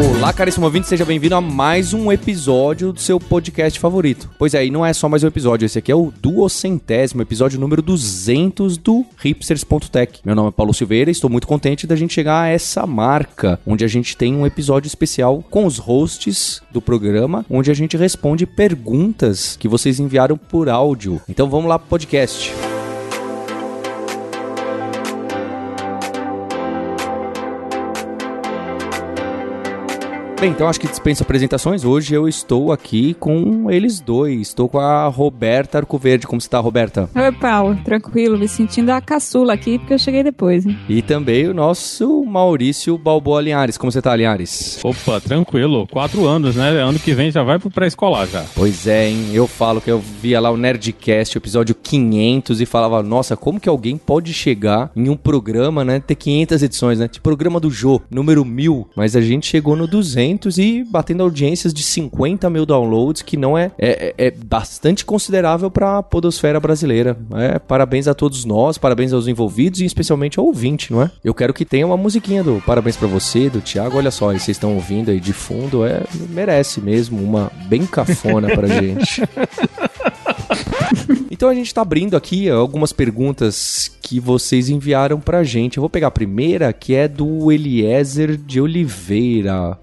Olá, caríssimo ouvinte, seja bem-vindo a mais um episódio do seu podcast favorito. Pois é, e não é só mais um episódio, esse aqui é o duocentésimo, episódio número 200 do hipsters.tech. Meu nome é Paulo Silveira e estou muito contente da gente chegar a essa marca, onde a gente tem um episódio especial com os hosts do programa, onde a gente responde perguntas que vocês enviaram por áudio. Então vamos lá pro podcast. Bem, então acho que dispensa apresentações. Hoje eu estou aqui com eles dois. Estou com a Roberta Arcoverde. Como está, Roberta? Oi, Paulo. Tranquilo, me sentindo a caçula aqui porque eu cheguei depois. Hein? E também o nosso Maurício Balboa Linhares. Como você está, Linhares? Opa, tranquilo. Quatro anos, né? Ano que vem já vai pro pré-escolar já. Pois é, hein? Eu falo que eu via lá o Nerdcast, episódio 500, e falava, nossa, como que alguém pode chegar em um programa, né? Ter 500 edições, né? Tipo programa do Jô, número 1000. Mas a gente chegou no 200 e batendo audiências de 50 mil downloads, que não é, é, é bastante considerável para a podosfera brasileira. É, parabéns a todos nós, parabéns aos envolvidos e especialmente ao ouvinte, não é? Eu quero que tenha uma musiquinha do parabéns para você, do Thiago. Olha só, vocês estão ouvindo aí de fundo, é merece mesmo uma bem cafona pra gente. Então a gente está abrindo aqui algumas perguntas que vocês enviaram pra gente. Eu vou pegar a primeira, que é do Eliezer de Oliveira.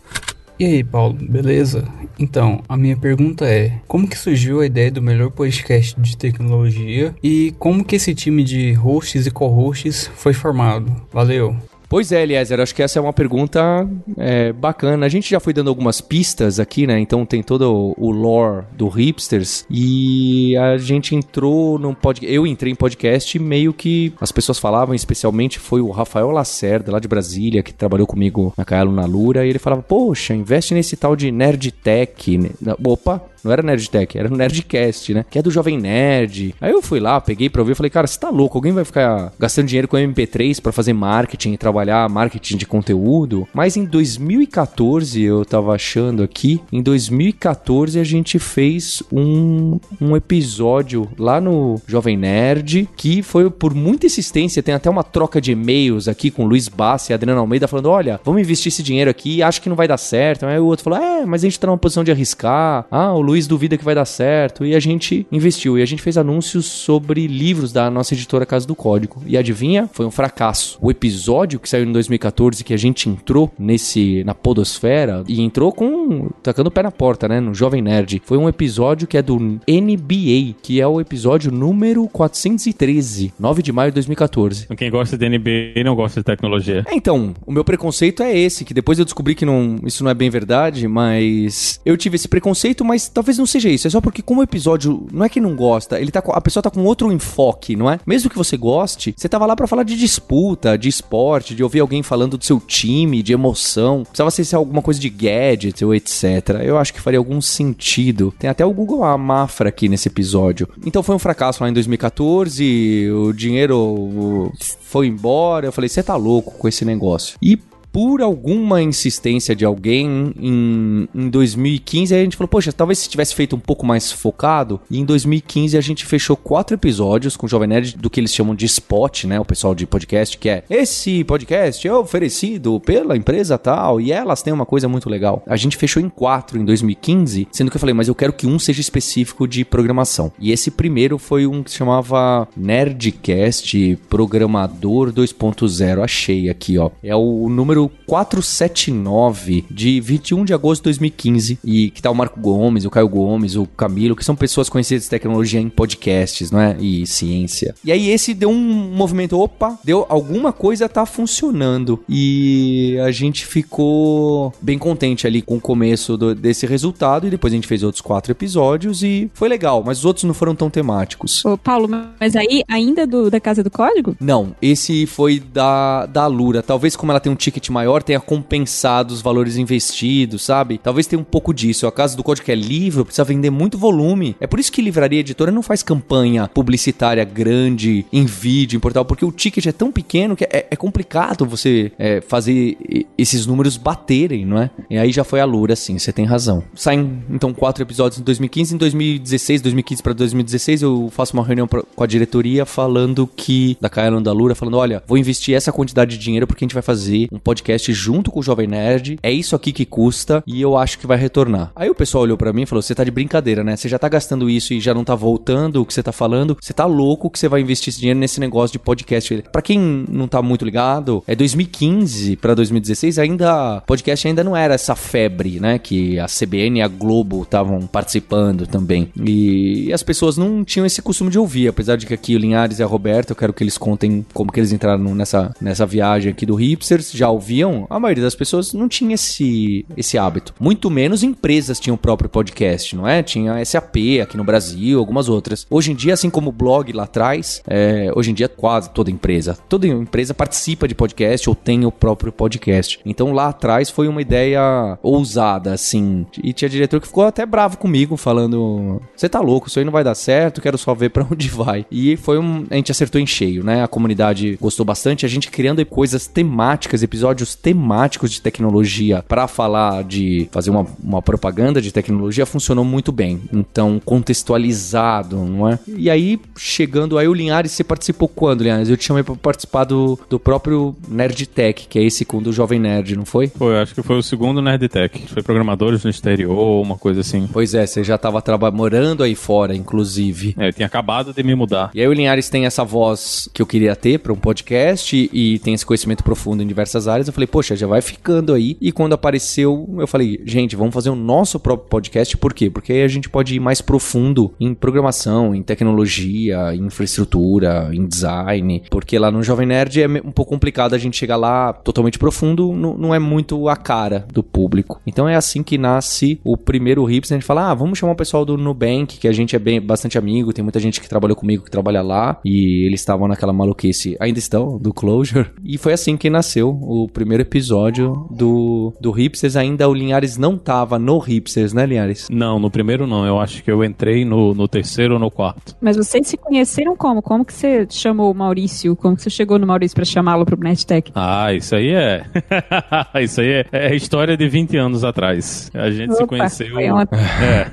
E aí, Paulo, beleza? Então, a minha pergunta é: como que surgiu a ideia do melhor podcast de tecnologia e como que esse time de hosts e co-hosts foi formado? Valeu. Pois é, Eliezer, acho que essa é uma pergunta é, bacana. A gente já foi dando algumas pistas aqui, né? Então tem todo o lore do Hipsters e a gente entrou num podcast. Eu entrei em podcast meio que as pessoas falavam, especialmente foi o Rafael Lacerda, lá de Brasília, que trabalhou comigo na Caelo na Lura, e ele falava: Poxa, investe nesse tal de Nerdtech. Opa, não era Nerdtech, era o Nerdcast, né? Que é do Jovem Nerd. Aí eu fui lá, peguei pra ouvir e falei, cara, você tá louco? Alguém vai ficar gastando dinheiro com MP3 para fazer marketing e trabalhar marketing de conteúdo? Mas em 2014, eu tava achando aqui, em 2014 a gente fez um, um episódio lá no Jovem Nerd que foi por muita insistência. Tem até uma troca de e-mails aqui com Luiz Bassi e Adriano Almeida falando: olha, vamos investir esse dinheiro aqui, acho que não vai dar certo. Aí o outro falou: é, mas a gente tá numa posição de arriscar. Ah, o Luiz duvida que vai dar certo. E a gente investiu. E a gente fez anúncios sobre livros da nossa editora Casa do Código. E adivinha? Foi um fracasso. O episódio que saiu em 2014, que a gente entrou nesse, na podosfera, e entrou com, tacando o pé na porta, né? No Jovem Nerd. Foi um episódio que é do NBA, que é o episódio número 413, 9 de maio de 2014. Quem gosta de NBA não gosta de tecnologia. É, então, o meu preconceito é esse, que depois eu descobri que não, isso não é bem verdade, mas eu tive esse preconceito, mas talvez não seja isso. É só porque, como o episódio não é que não gosta, ele tá com, a pessoa tá com outro enfoque, não é? Mesmo que você goste, você tava lá para falar de disputa, de esporte, de ouvir alguém falando do seu time, de emoção. Precisava ser alguma coisa de gadget ou etc. Eu acho que faria algum sentido. Tem até o Google a Mafra aqui nesse episódio. Então foi um fracasso lá em 2014, o dinheiro foi embora. Eu falei, você tá louco com esse negócio. E por alguma insistência de alguém em, em 2015, a gente falou, poxa, talvez se tivesse feito um pouco mais focado. E em 2015 a gente fechou quatro episódios com o Jovem Nerd do que eles chamam de spot, né? O pessoal de podcast, que é esse podcast é oferecido pela empresa tal e elas têm uma coisa muito legal. A gente fechou em quatro em 2015, sendo que eu falei, mas eu quero que um seja específico de programação. E esse primeiro foi um que se chamava Nerdcast Programador 2.0. Achei aqui, ó. É o número 479 de 21 de agosto de 2015 e que tá o Marco Gomes, o Caio Gomes, o Camilo, que são pessoas conhecidas de tecnologia em podcasts, não é? E ciência. E aí esse deu um movimento, opa, deu alguma coisa tá funcionando e a gente ficou bem contente ali com o começo do, desse resultado e depois a gente fez outros quatro episódios e foi legal, mas os outros não foram tão temáticos. Ô, Paulo, mas aí ainda do, da Casa do Código? Não, esse foi da, da Lura. Talvez como ela tem um ticket maior tenha compensado os valores investidos, sabe? Talvez tenha um pouco disso. A casa do código que é livro, precisa vender muito volume. É por isso que livraria editora não faz campanha publicitária grande em vídeo, em portal, porque o ticket é tão pequeno que é, é complicado você é, fazer esses números baterem, não é? E aí já foi a Lura, sim, você tem razão. Saem, então, quatro episódios em 2015. Em 2016, 2015 para 2016, eu faço uma reunião pra, com a diretoria falando que, da Kaelon da Lura, falando: olha, vou investir essa quantidade de dinheiro porque a gente vai fazer um podcast junto com o Jovem Nerd. É isso aqui que custa e eu acho que vai retornar. Aí o pessoal olhou para mim e falou: você tá de brincadeira, né? Você já tá gastando isso e já não tá voltando o que você tá falando. Você tá louco que você vai investir esse dinheiro nesse negócio de podcast. Para quem não tá muito ligado, é 2015 para 2016 ainda podcast ainda não era essa febre, né, que a CBN e a Globo estavam participando também. E, as pessoas não tinham esse costume de ouvir, apesar de que aqui o Linhares e a Roberta, eu quero que eles contem como que eles entraram nessa, nessa viagem aqui do Hipsters, já ouviam. A maioria das pessoas não tinha esse, esse hábito. Muito menos empresas tinham o próprio podcast, não é? Tinha SAP aqui no Brasil, algumas outras. Hoje em dia, assim como o blog lá atrás, é, hoje em dia quase toda empresa, toda empresa participa de podcast ou tem o próprio podcast. Então lá atrás foi uma ideia ousada, assim. E tinha diretor que ficou até bravo comigo, falando: Você tá louco, isso aí não vai dar certo, quero só ver para onde vai. E foi um. A gente acertou em cheio, né? A comunidade gostou bastante, a gente criando coisas temáticas, episódios temáticos de tecnologia para falar de fazer uma, uma propaganda de tecnologia funcionou muito bem. Então, contextualizado, não é? E aí, chegando aí, o Linhares, você participou quando, Linhares? Eu te chamei pra participar do, do próprio Nerd Tech, que é esse com do Jovem Nerd, não foi? Foi, acho que foi o segundo Nerdtech. Foi programadores no exterior, uma coisa assim. Pois é, você já tava morando aí fora, inclusive. É, eu tinha acabado de me mudar. E aí o Linhares tem essa voz que eu queria ter para um podcast e tem esse conhecimento profundo em diversas áreas. Eu falei, poxa, já vai ficando aí. E quando apareceu, eu falei, gente, vamos fazer o nosso próprio podcast. Por quê? Porque aí a gente pode ir mais profundo em programação, em tecnologia, em infraestrutura, em design. Porque lá no Jovem Nerd é um pouco complicado a gente chegar lá totalmente profundo, não, não é muito a cara do público. Então é assim que nasce o primeiro Rips. A gente fala, ah, vamos chamar o pessoal do Nubank, que a gente é bem, bastante amigo, tem muita gente que trabalhou comigo que trabalha lá, e eles estavam naquela maluquice, ainda estão, do Closure. E foi assim que nasceu o primeiro episódio do, do Hipsters. Ainda o Linhares não tava no Hipsters, né, Linhares? Não, no primeiro não. Eu acho que eu entrei no, no terceiro ou no quarto. Mas vocês se conheceram como? Como que você chamou o Maurício? Como que você chegou no Maurício para chamá-lo pro NetTech? Ah, isso aí é. isso aí é, é história de 20 anos atrás. A gente Opa, se conheceu. Foi É.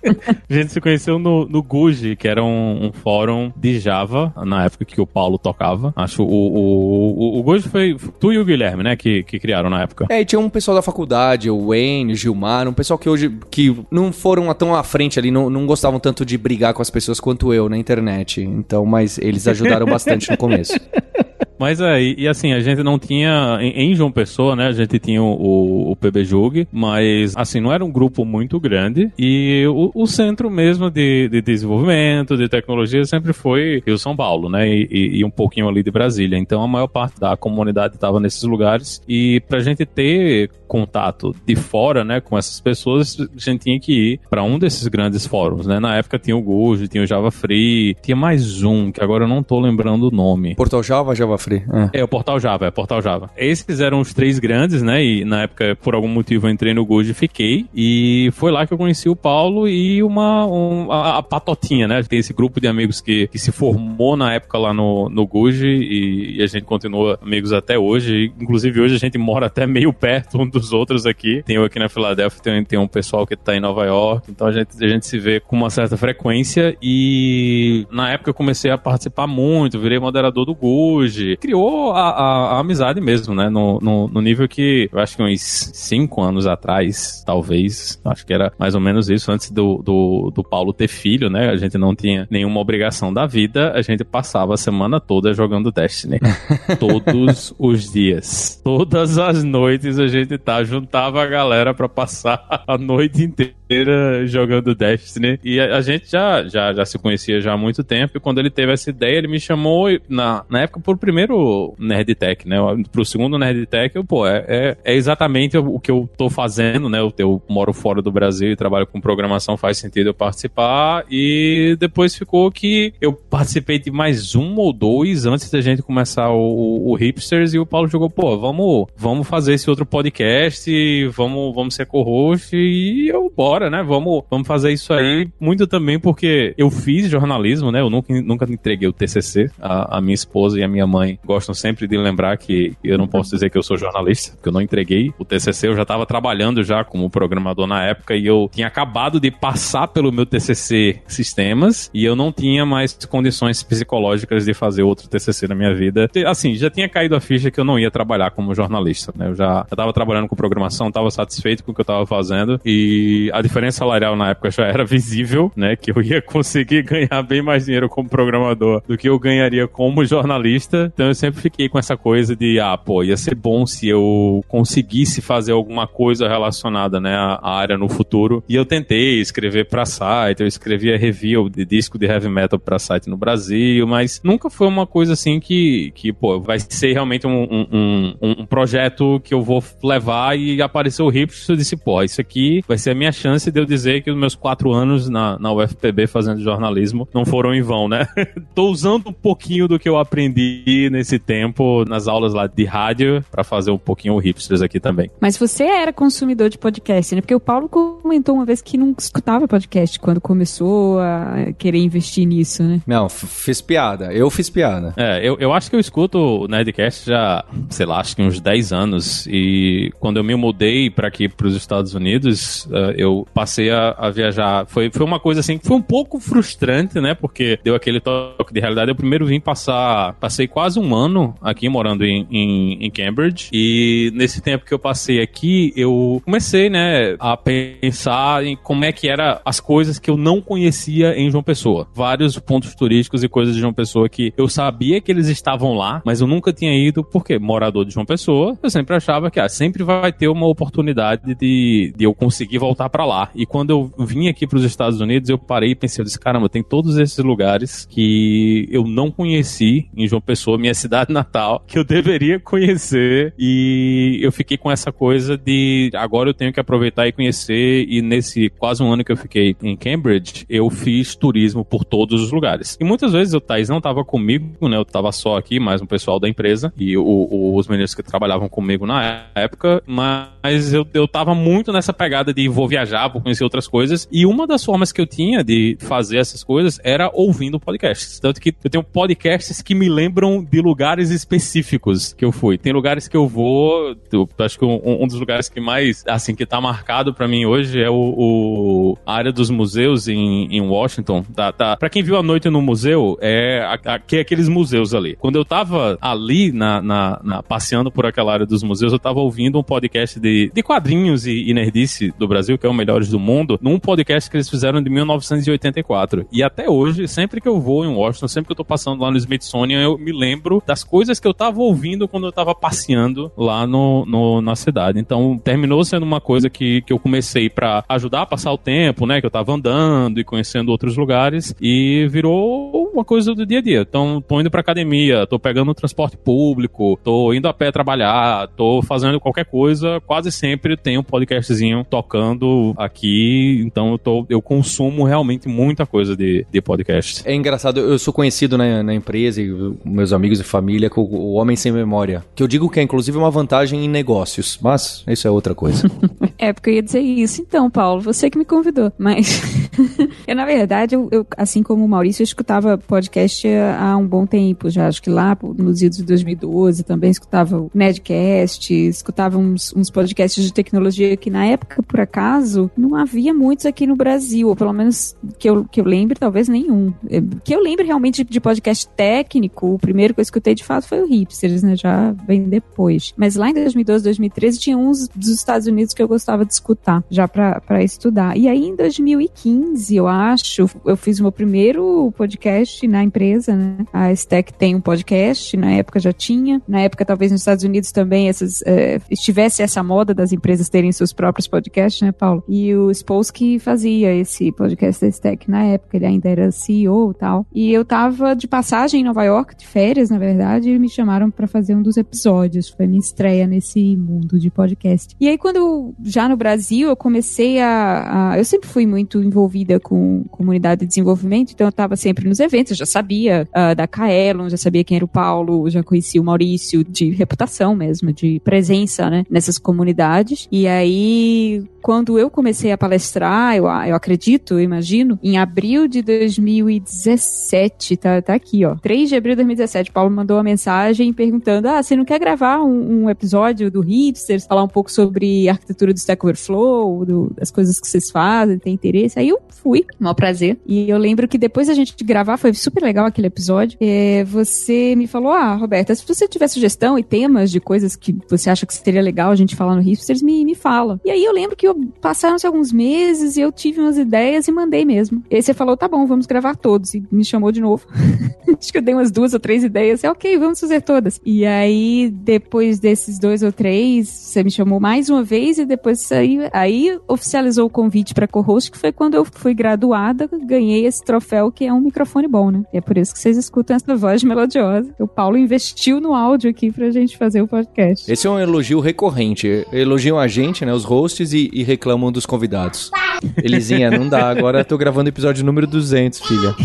a gente se conheceu no, no Guji, que era um, um, fórum de Java, na época que o Paulo tocava. Acho o, o, o, o Foi tu e o Guilherme, né, que, que criaram na época. É, e tinha um pessoal da faculdade, o Wayne, o Gilmar, um pessoal que hoje que não foram tão à frente ali, não, não gostavam tanto de brigar com as pessoas quanto eu na internet. Então, mas eles ajudaram bastante no começo. Mas é, e, e, assim, a gente não tinha, em, em, João Pessoa, né, a gente tinha o, o PB Jug, mas assim, não era um grupo muito grande e o, o centro mesmo de, de, desenvolvimento, de tecnologia sempre foi Rio São Paulo, né, e, e, um pouquinho ali de Brasília. Então a maior parte da comunidade estava nesses lugares e pra gente ter contato de fora, né, com essas pessoas, a gente tinha que ir para um desses grandes fóruns, né? Na época tinha o Guji, tinha o Java Free, tinha mais um que agora eu não tô lembrando o nome. Portal Java, Java Free É. é. o Portal Java, é Portal Java. Esses eram os três grandes, né? E na época, por algum motivo, eu entrei no Gold e fiquei. E foi lá que eu conheci o Paulo e uma um, a, a, Patotinha, né? Tem esse grupo de amigos que, que se formou na época lá no, no e, e, a gente continua amigos até hoje. Inclusive, hoje a gente mora até meio perto um dos outros aqui. Tem eu aqui na Filadélfia, tem, tem um pessoal que tá em Nova York. Então a gente, a gente se vê com uma certa frequência. E na época eu comecei a participar muito, virei moderador do Guji criou a, a, a amizade mesmo, né? No, no, no, nível que eu acho que uns cinco anos atrás, talvez, acho que era mais ou menos isso, antes do, do, do Paulo ter filho, né? A gente não tinha nenhuma obrigação da vida, a gente passava a semana toda jogando Destiny. Todos os dias. Todas as noites a gente tá, juntava a galera para passar a noite inteira inteira jogando Destiny. E a, a, gente já, já, já se conhecia já há muito tempo. E quando ele teve essa ideia, ele me chamou na, na época pro primeiro Nerdtech, né? Pro segundo Nerdtech, eu, pô, é, é, é, exatamente o que eu tô fazendo, né? Eu, eu moro fora do Brasil e trabalho com programação, faz sentido eu participar. E depois ficou que eu participei de mais um ou dois antes da gente começar o, o Hipsters e o Paulo jogou, pô, vamos, vamos fazer esse outro podcast, vamos, vamos ser co-host e eu, bora, né? Vamos, vamos fazer isso aí. Muito também porque eu fiz jornalismo, né? Eu nunca, nunca entreguei o TCC. A, a minha esposa e a minha mãe gostam sempre de lembrar que eu não posso dizer que eu sou jornalista, porque eu não entreguei o TCC. Eu já estava trabalhando já como programador na época e eu tinha acabado de passar pelo meu TCC Sistemas e eu não tinha mais condições psicológicas de fazer outro TCC na minha vida. Assim, já tinha caído a ficha que eu não ia trabalhar como jornalista, né? Eu já estava trabalhando com programação, estava satisfeito com o que eu estava fazendo e a diferença salarial na época já era visível, né? Que eu ia conseguir ganhar bem mais dinheiro como programador do que eu ganharia como jornalista. Então eu sempre fiquei com essa coisa de, ah, pô, ia ser bom se eu conseguisse fazer alguma coisa relacionada, né, à área no futuro. E eu tentei escrever para site, eu escrevia review de disco de heavy metal para site no Brasil, mas nunca foi uma coisa assim que, que pô, vai ser realmente um, um, um, um projeto que eu vou levar e apareceu o Hipster, eu disse, pô, isso aqui vai ser a minha chance de eu dizer que os meus quatro anos na, na UFPB fazendo jornalismo não foram em vão, né? Tô usando um pouquinho do que eu aprendi nesse tempo nas aulas lá de rádio para fazer um pouquinho o hipsters aqui também. Mas você era consumidor de podcast, né? Porque o Paulo comentou uma vez que não escutava podcast quando começou a querer investir nisso, né? Não, fiz piada. Eu fiz piada. É, eu, eu acho que eu escuto o Nerdcast já, sei lá, acho que uns 10 anos. E quando eu me mudei para aqui, para os Estados Unidos, uh, passei a, a, viajar. Foi, foi uma coisa assim que foi um pouco frustrante, né? Porque deu aquele toque de realidade. Eu primeiro vim passar, passei quase um ano aqui morando em, em, em Cambridge. E nesse tempo que eu passei aqui, eu comecei, né, a pensar em como é que era as coisas que eu não conhecia em João Pessoa. Vários pontos turísticos e coisas de João Pessoa que eu sabia que eles estavam lá, mas eu nunca tinha ido porque morador de João Pessoa, eu sempre achava que ah, sempre vai ter uma oportunidade de, de eu conseguir voltar para lá. E quando eu vim aqui para os Estados Unidos, eu parei e pensei, eu disse, caramba, tem todos esses lugares que eu não conheci em João Pessoa, minha cidade natal, que eu deveria conhecer. E eu fiquei com essa coisa de agora eu tenho que aproveitar e conhecer. E nesse quase um ano que eu fiquei em Cambridge, eu fiz turismo por todos os lugares. E muitas vezes o Thais não estava comigo, né? Eu estava só aqui, mais um pessoal da empresa e o, o, os meninos que trabalhavam comigo na época, mas eu, eu tava muito nessa pegada de vou viajar, vou conhecer outras coisas. E uma das formas que eu tinha de fazer essas coisas era ouvindo podcasts. Tanto que eu tenho podcasts que me lembram de lugares específicos que eu fui. Tem lugares que eu vou, eu acho que um, um dos lugares que mais, assim, que tá marcado para mim hoje é o, o, a área dos museus em, em Washington. Tá, tá. Pra quem viu a noite no museu, é, é aqueles museus ali. Quando eu tava ali, na, na, na, passeando por aquela área dos museus, eu tava ouvindo um podcast de, de quadrinhos e, e nerdice do Brasil, que é o Melhores do Mundo, num podcast que eles fizeram de 1984. E até hoje, sempre que eu vou em Washington, sempre que eu tô passando lá no Smithsonian, eu me lembro das coisas que eu tava ouvindo quando eu tava passeando lá no, no na cidade. Então, terminou sendo uma coisa que, que eu comecei para ajudar a passar o tempo, né? Que eu tava andando e conhecendo outros lugares e virou uma coisa do dia a dia. Então, tô indo pra academia, tô pegando o transporte público, tô indo a pé trabalhar, tô fazendo qualquer coisa, quase sempre tem um podcastzinho tocando aqui. Então, eu, tô, eu consumo realmente muita coisa de, de podcast. É engraçado, eu sou conhecido na, na empresa e meus amigos e família com o homem sem memória. Que eu digo que é inclusive uma vantagem em negócios, mas isso é outra coisa. é, porque eu ia dizer isso. Então, Paulo, você que me convidou. Mas, eu, na verdade, eu, eu, assim como o Maurício, eu escutava podcast há um bom tempo já. Acho que lá nos idos de 2012 também escutava o Nedcast, escutava uns, uns podcasts de tecnologia que na época, por acaso, não havia muitos aqui no Brasil, ou pelo menos que eu, que eu lembre, talvez nenhum. É, que eu lembre realmente de, podcast técnico, o primeiro que eu escutei de fato foi o Hipsters, né? Já vem depois. Mas lá em 2012, 2013, tinha uns dos Estados Unidos que eu gostava de escutar, já para estudar. E aí em 2015, 2015, eu acho, eu fiz o meu primeiro podcast na empresa, né? A Stack tem um podcast, na época já tinha. Na época, talvez nos Estados Unidos também essas, é, estivesse essa moda das empresas terem seus próprios podcasts, né, Paulo? E o Spolsky fazia esse podcast da Stack na época, ele ainda era CEO e tal. E eu tava de passagem em Nova York, de férias, na verdade, e me chamaram para fazer um dos episódios. Foi minha estreia nesse mundo de podcast. E aí, quando já no Brasil, eu comecei a. a eu sempre fui muito envolvida com comunidade de desenvolvimento, então eu estava sempre nos eventos, já sabia uh, da Kaelon, já sabia quem era o Paulo, já conhecia o Maurício, de reputação mesmo, de presença, né, nessas comunidades. E aí, quando eu comecei a palestrar, eu, eu acredito, eu imagino, em abril de 2017, tá, tá aqui, ó. 3 de abril de 2017, Paulo mandou uma mensagem perguntando: Ah, você não quer gravar um, um episódio do Hipsters, falar um pouco sobre arquitetura do Stack Overflow, do, das coisas que vocês fazem, tem interesse? Aí eu fui, um prazer. E eu lembro que depois a gente gravar, foi super legal aquele episódio. É, você me falou: Ah, Roberta, se você tiver sugestão e temas de coisas que você acha que seria legal a gente falar no Hipsters, me, me fala. E aí eu lembro que passaram-se alguns meses e eu tive umas ideias e mandei mesmo. E aí você falou: tá bom, vamos gravar todos. E me chamou de novo. Acho que eu dei umas duas ou três ideias. É ok, vamos fazer todas. E aí, depois desses dois ou três, você me chamou mais uma vez e depois aí, aí oficializou o convite para co-host, que foi quando eu fui graduada, ganhei esse troféu que é um microfone bom, né? E é por isso que vocês escutam essa voz melodiosa. O Paulo investiu no áudio aqui pra gente fazer o podcast. Esse é um elogio recorrente. Elogiam a gente, né? Os hosts e, e reclamam dos convidados. Elisinha, não dá. Agora eu tô gravando o episódio número 200, filha.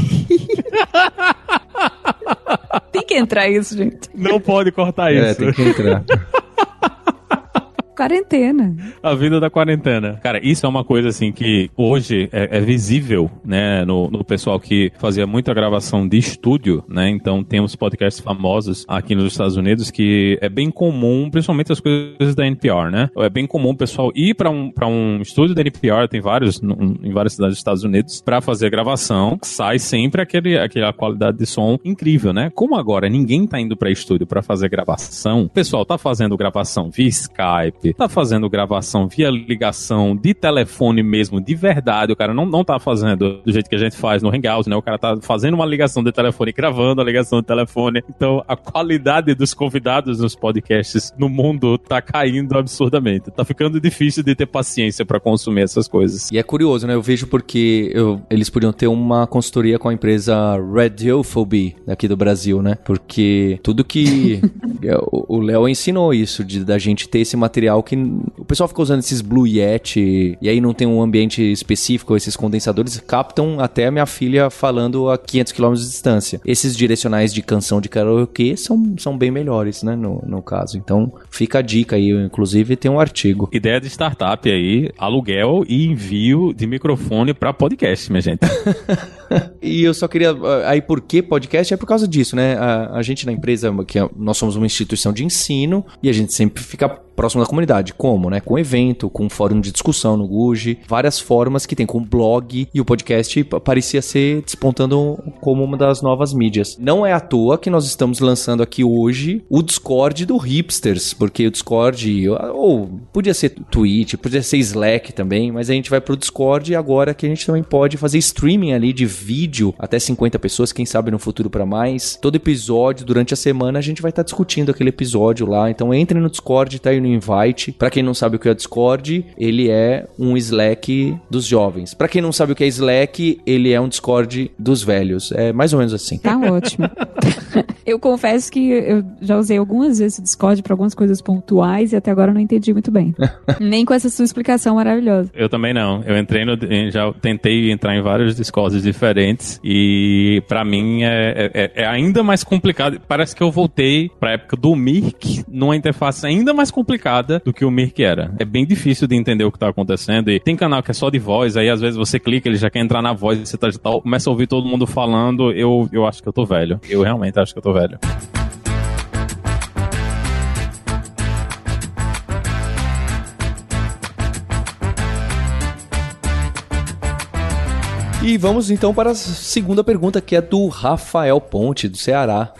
tem que entrar isso, gente. Não pode cortar É, isso. tem que entrar. Quarentena. A vida da quarentena. Cara, isso é uma coisa assim que hoje é, é visível, né, no, no pessoal que fazia muita gravação de estúdio, né? Então temos podcasts famosos aqui nos Estados Unidos que é bem comum, principalmente as coisas da NPR, né? É bem comum o pessoal ir para um, pra um estúdio da NPR, tem vários em várias cidades dos Estados Unidos, para fazer gravação. Sai sempre aquele, aquela qualidade de som incrível, né? Como agora ninguém tá indo para estúdio para fazer gravação, o pessoal tá fazendo gravação via Skype, tá fazendo gravação via ligação de telefone mesmo, de verdade. O cara não, não tá fazendo do jeito que a gente faz no Hangout, né? O cara tá fazendo uma ligação de telefone, gravando a ligação de telefone. Então a qualidade dos convidados nos podcasts no mundo tá caindo absurdamente. Tá ficando difícil de ter paciência para consumir essas coisas. E é curioso, né? Eu vejo porque eu- eles podiam ter uma consultoria com a empresa Radiophobia daqui do Brasil, né? Porque tudo que o o Léo ensinou isso, de da gente ter esse material que o pessoal fica usando esses Blue Yeti e aí não tem um ambiente específico, esses condensadores captam até a minha filha falando a 500 km de distância. Esses direcionais de canção de karaokê são, são bem melhores, né? No, no caso. Então fica a dica aí, inclusive tem um artigo. Ideia de startup aí, aluguel e envio de microfone para podcast, minha gente. E eu só queria. ah, Aí, por que podcast? É por causa disso, né? A, a gente na empresa, que é- nós somos uma instituição de ensino e a gente sempre fica próximo da comunidade. Como, né? Com evento, com fórum de discussão no Guji, várias formas que tem, com blog e o podcast pa- parecia ser despontando como uma das novas mídias. Não é à toa que nós estamos lançando aqui hoje o Discord do Hipsters, porque o Discord, ou podia ser Twitch, podia ser Slack também, mas a gente vai pro Discord agora que a gente também pode fazer streaming ali de vídeo até 50 pessoas, quem sabe no futuro para mais. Todo episódio, durante a semana, a gente vai estar discutindo aquele episódio lá. Então entre no Discord, tá aí no invite. Pra quem não sabe o que é o Discord, ele é um Slack dos jovens. Pra quem não sabe o que é Slack, ele é um Discord dos velhos. É mais ou menos assim. Tá ótimo. eu confesso que eu já usei algumas vezes o Discord para algumas coisas pontuais e até agora eu não entendi muito bem. Nem com essa sua explicação maravilhosa. Eu também não. Eu entrei no. Já tentei entrar em vários Discords diferentes e pra mim é, é- é ainda mais complicado. Parece que eu voltei pra época do Mirk numa interface ainda mais complicada do que o Mirk era. É bem difícil de entender o que tá acontecendo. E tem canal que é só de voz, aí às vezes você clica, ele já quer entrar na voz, você tá, tá- começa a ouvir todo mundo falando. Eu, eu acho que eu tô velho. Eu realmente acho que eu tô velho. E vamos então para a segunda pergunta, que é do Rafael Ponte, do Ceará.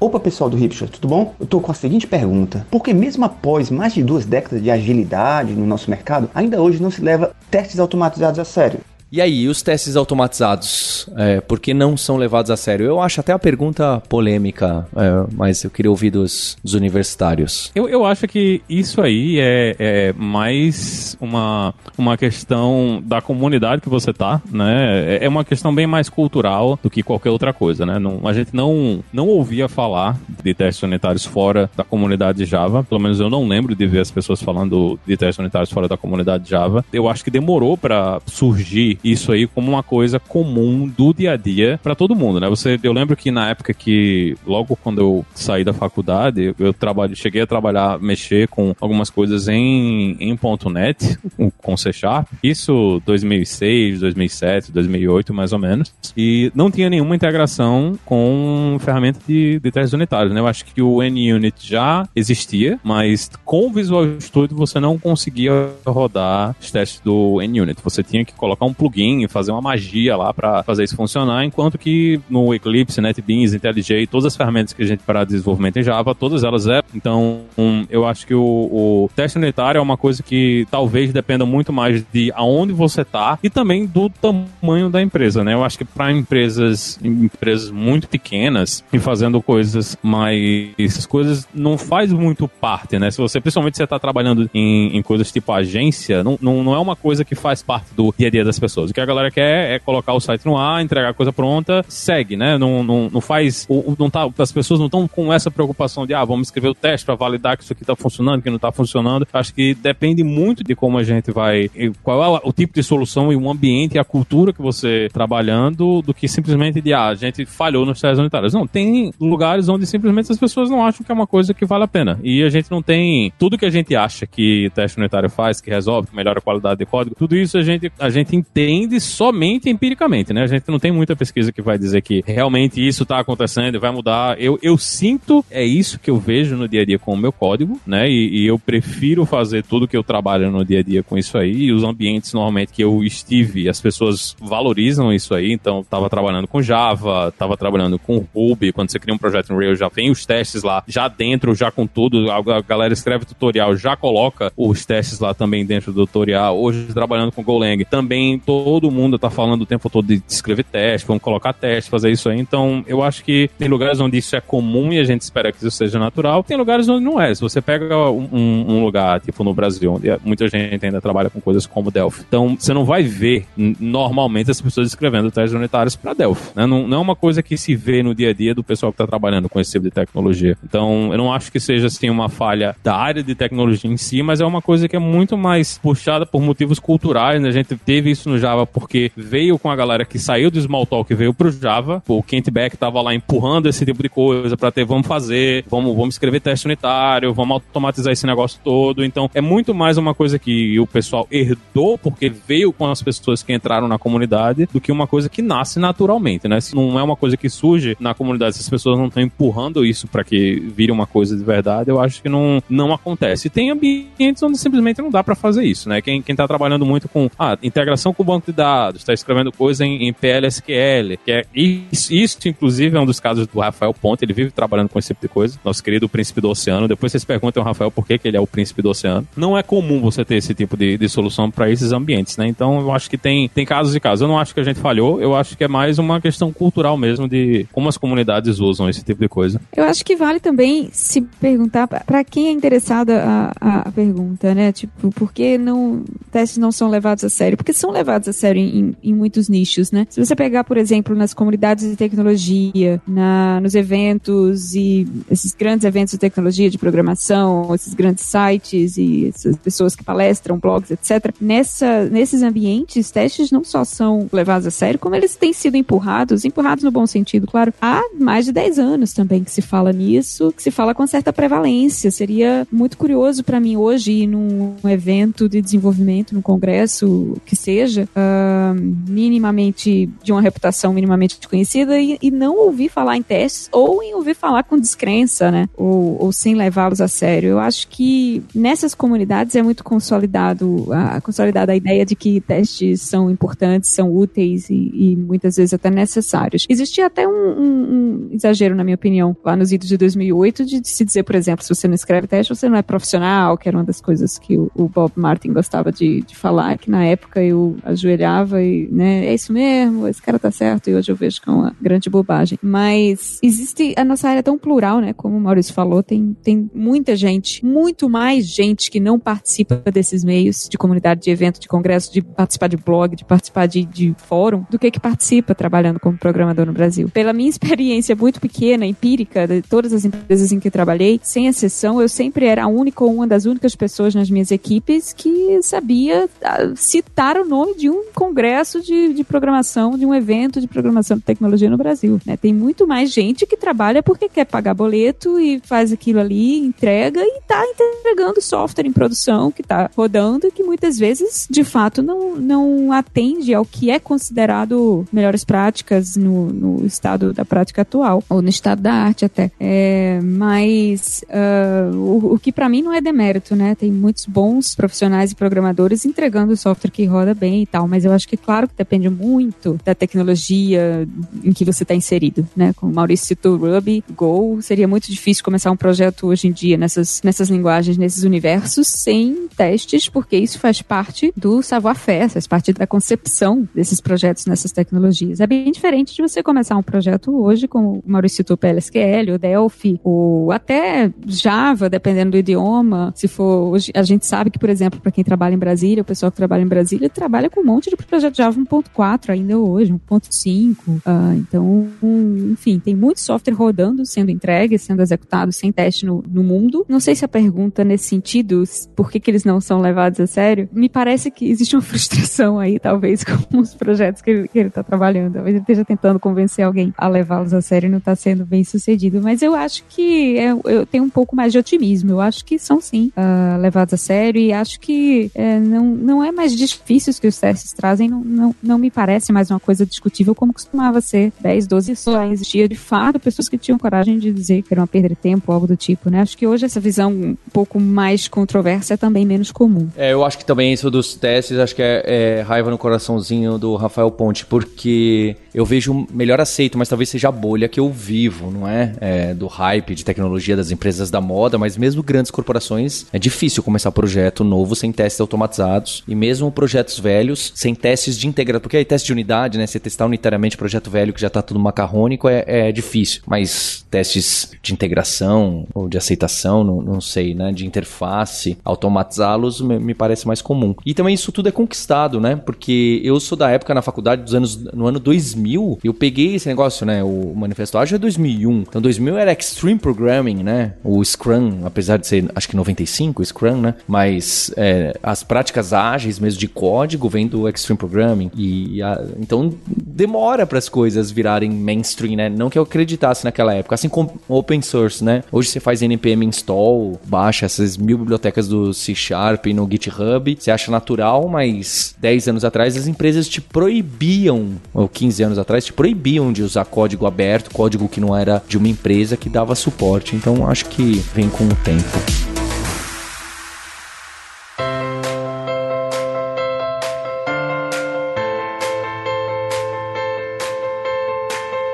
Opa pessoal do Hipster, tudo bom? Eu tô com a seguinte pergunta: por que mesmo após mais de duas décadas de agilidade no nosso mercado, ainda hoje não se leva testes automatizados a sério? E aí, os testes automatizados, é, por que não são levados a sério? Eu acho até a pergunta polêmica, é, mas eu queria ouvir dos, dos universitários. Eu, eu acho que isso aí é, é mais uma, uma questão da comunidade que você tá, né? É, é uma questão bem mais cultural do que qualquer outra coisa, né? Não, a gente não, não ouvia falar de testes unitários fora da comunidade Java, pelo menos eu não lembro de ver as pessoas falando de testes unitários fora da comunidade Java. Eu acho que demorou para surgir isso aí como uma coisa comum do dia a dia para todo mundo, né? Você, eu lembro que na época que logo quando eu saí da faculdade, eu trabalho, cheguei a trabalhar, mexer com algumas coisas em, em .NET, com C Sharp. Isso 2006, 2007, 2008 mais ou menos. E não tinha nenhuma integração com ferramenta de, de testes unitários, né? Eu acho que o NUnit já existia, mas com o Visual Studio você não conseguia rodar os testes do NUnit. Você tinha que colocar um plugin e fazer uma magia lá para fazer isso funcionar, enquanto que no Eclipse, NetBeans, IntelliJ, todas as ferramentas que a gente para desenvolvimento em Java, todas elas é. Então, um, eu acho que o, o teste unitário é uma coisa que talvez dependa muito mais de aonde você está e também do tamanho da empresa, né? Eu acho que para empresas, empresas muito pequenas e fazendo coisas mais essas coisas não faz muito parte, né? Se você, principalmente você está trabalhando em, em, coisas tipo agência, não, não, não é uma coisa que faz parte do dia a dia das pessoas. O que a galera quer é colocar o site no ar, entregar a coisa pronta, segue, né? Não, não, não faz. Não tá, as pessoas não estão com essa preocupação de, ah, vamos escrever o teste para validar que isso aqui está funcionando, que não está funcionando. Acho que depende muito de como a gente vai. Qual é o tipo de solução e o ambiente e a cultura que você trabalhando, do que simplesmente de, ah, a gente falhou nos testes unitários. Não, tem lugares onde simplesmente as pessoas não acham que é uma coisa que vale a pena. E a gente não tem tudo que a gente acha que teste unitário faz, que resolve, que melhora a qualidade de código, tudo isso a gente, a gente entende somente empiricamente, né? A gente não tem muita pesquisa que vai dizer que realmente isso está acontecendo e vai mudar. Eu, eu sinto, é isso que eu vejo no dia a dia com o meu código, né? E, e eu prefiro fazer tudo que eu trabalho no dia a dia com isso aí. E os ambientes normalmente que eu estive, as pessoas valorizam isso aí. Então, estava trabalhando com Java, estava trabalhando com Ruby. Quando você cria um projeto no Rails, já vem os testes lá, já dentro, já com tudo. A galera escreve tutorial, já coloca os testes lá também dentro do tutorial. Hoje, trabalhando com Golang, também todo mundo tá falando o tempo todo de escrever teste, vamos colocar teste, fazer isso aí. Então, eu acho que tem lugares onde isso é comum e a gente espera que isso seja natural. Tem lugares onde não é. Se você pega um, um lugar, tipo no Brasil, onde muita gente ainda trabalha com coisas como Delphi, então você não vai ver normalmente as pessoas escrevendo testes unitários para Delphi. Né? Não, não é uma coisa que se vê no dia a dia do pessoal que está trabalhando com esse tipo de tecnologia. Então, eu não acho que seja assim uma falha da área de tecnologia em si, mas é uma coisa que é muito mais puxada por motivos culturais. Né? A gente teve isso no Java porque veio com a galera que saiu do Smalltalk e veio pro Java. O Kent Beck tava lá empurrando esse tipo de coisa para ter, vamos fazer, vamos, vamos escrever teste unitário, vamos automatizar esse negócio todo. Então, é muito mais uma coisa que o pessoal herdou porque veio com as pessoas que entraram na comunidade do que uma coisa que nasce naturalmente, né? Se não é uma coisa que surge na comunidade, se as pessoas não estão empurrando isso para que vire uma coisa de verdade, eu acho que não, não acontece. E tem ambientes onde simplesmente não dá para fazer isso, né? Quem, quem tá trabalhando muito com ah, integração com banco de dados, está escrevendo coisa em, em PLSQL, que é isso, isso, inclusive, é um dos casos do Rafael Ponte, ele vive trabalhando com esse tipo de coisa. Nosso querido príncipe do oceano. Depois vocês perguntam ao Rafael por que, que ele é o príncipe do oceano. Não é comum você ter esse tipo de, de solução para esses ambientes, né? Então eu acho que tem, tem casos e casos. Eu não acho que a gente falhou, eu acho que é mais uma questão cultural mesmo de como as comunidades usam esse tipo de coisa. Eu acho que vale também se perguntar para quem é interessado a, a, a, pergunta, né? Tipo, por que não, testes não são levados a sério? Porque são levados a sério em, em muitos nichos, né? Se você pegar, por exemplo, nas comunidades de tecnologia, na, nos eventos e esses grandes eventos de tecnologia, de programação, esses grandes sites e essas pessoas que palestram, blogs, etc. Nessa, nesses ambientes, testes não só são levados a sério, como eles têm sido empurrados, empurrados no bom sentido, claro, há mais de 10 anos também que se fala nisso, que se fala com certa prevalência. Seria muito curioso para mim hoje ir num evento de desenvolvimento, num congresso, que seja, uh, minimamente de uma reputação minimamente conhecida e, e, não ouvir falar em testes ou em ouvir falar com descrença, né? Ou, ou sem levá-los a sério. Eu acho que nessas comunidades é muito consolidado a, consolidada a ideia de que testes são importantes, são úteis e, e muitas vezes até necessários. Existia até um, um, um, exagero, na minha opinião, lá nos idos de 2008, de, de, se dizer, por exemplo, se você não escreve teste, você não é profissional, que era uma das coisas que o, o Bob Martin gostava de, de falar, que na época eu ajoelhava e, né, é isso mesmo, esse cara tá certo, e hoje eu vejo que é uma grande bobagem. Mas existe, a nossa área é tão plural, né, como o Maurício falou, tem, tem muita gente, muito mais gente que não participa desses meios de comunidade, de evento, de congresso, de participar de blog, de participar de, de fórum, do que que participa trabalhando como programador no Brasil. Pela minha experiência muito pequena, empírica, de todas as empresas em que trabalhei, sem exceção, eu sempre era a única ou uma das únicas pessoas nas minhas equipes que sabia ah, citar o nome de um congresso de, de programação, de um evento de programação de tecnologia no Brasil. Né? Tem muito mais gente que trabalha porque quer pagar boleto e faz aquilo ali, entrega e está entregando software em produção que está rodando e que muitas vezes, de fato, não, não atende ao que é considerado melhores práticas no, no estado da prática atual, ou no estado da arte até. É, mas uh, o, o, que para mim não é demérito, né? Tem muitos bons profissionais e programadores entregando software que roda bem e tal, mas eu acho que claro que depende muito da tecnologia em que você está inserido, né? Como o Maurício citou Ruby, Go, seria muito difícil começar um projeto hoje em dia nessas, nessas linguagens, nesses universos, sem testes, porque isso faz parte do savoir-faire, faz parte da concepção desses projetos nessas tecnologias. É bem diferente de você começar um projeto hoje, como o Maurício citou PLSQL, o Delphi, ou até Java, dependendo do idioma. Se for, hoje, a gente sabe que, por exemplo, para quem trabalha em Brasília, o pessoal que trabalha em Brasília trabalha com monte de projeto Java 1.4 ainda hoje, 1.5. Uh, ah, então, um, enfim, tem muito software rodando, sendo entregue, sendo executado sem teste no, no mundo. Não sei se a pergunta nesse sentido, por que, que eles não são levados a sério, me parece que existe uma frustração aí, talvez, com os projetos que ele, que ele tá trabalhando. Talvez ele esteja tentando convencer alguém a levá-los a sério e não está sendo bem sucedido. Mas eu acho que é, eu tenho um pouco mais de otimismo. Eu acho que são sim uh, levados a sério e acho que é, não, não é mais difícil que os testes trazem, não, não, não me parece mais uma coisa discutível como costumava ser 10, 12 só existia de fato pessoas que tinham coragem de dizer que era uma perder tempo, algo do tipo, né? Acho que hoje essa visão um pouco mais controversa é também menos comum. É, eu acho que também isso dos testes, acho que é, é raiva no coraçãozinho do Rafael Ponte, porque eu vejo melhor aceito, mas talvez seja a bolha que eu vivo, não é? é? Do hype de tecnologia das empresas da moda, mas mesmo grandes corporações, é difícil começar projeto novo sem testes automatizados e mesmo projetos velhos sem testes de integração, porque aí teste de unidade, né? Você testar unitariamente projeto velho que já tá tudo macarrônico é, é difícil, mas testes de integração ou de aceitação, não, não sei, né? De interface, automatizá-los me, me parece mais comum. E também isso tudo é conquistado, né? Porque eu sou da época na faculdade dos anos, no ano 2000 2000, eu peguei esse negócio, né? O Manifesto Ágil é 2001. Então 2000 era Extreme Programming, né? O Scrum, apesar de ser, acho que 95 o Scrum, né? Mas é, as práticas ágeis mesmo de código vem do Extreme Programming. E a, então demora para as coisas virarem mainstream, né? Não que eu acreditasse naquela época. Assim como open source, né? Hoje você faz npm install, baixa essas mil bibliotecas do C Sharp no GitHub, você acha natural, mas 10 anos atrás as empresas te proibiam, ou 15 anos atrás te proibiam de usar código aberto, código que não era de uma empresa que dava suporte. Então acho que vem com o tempo.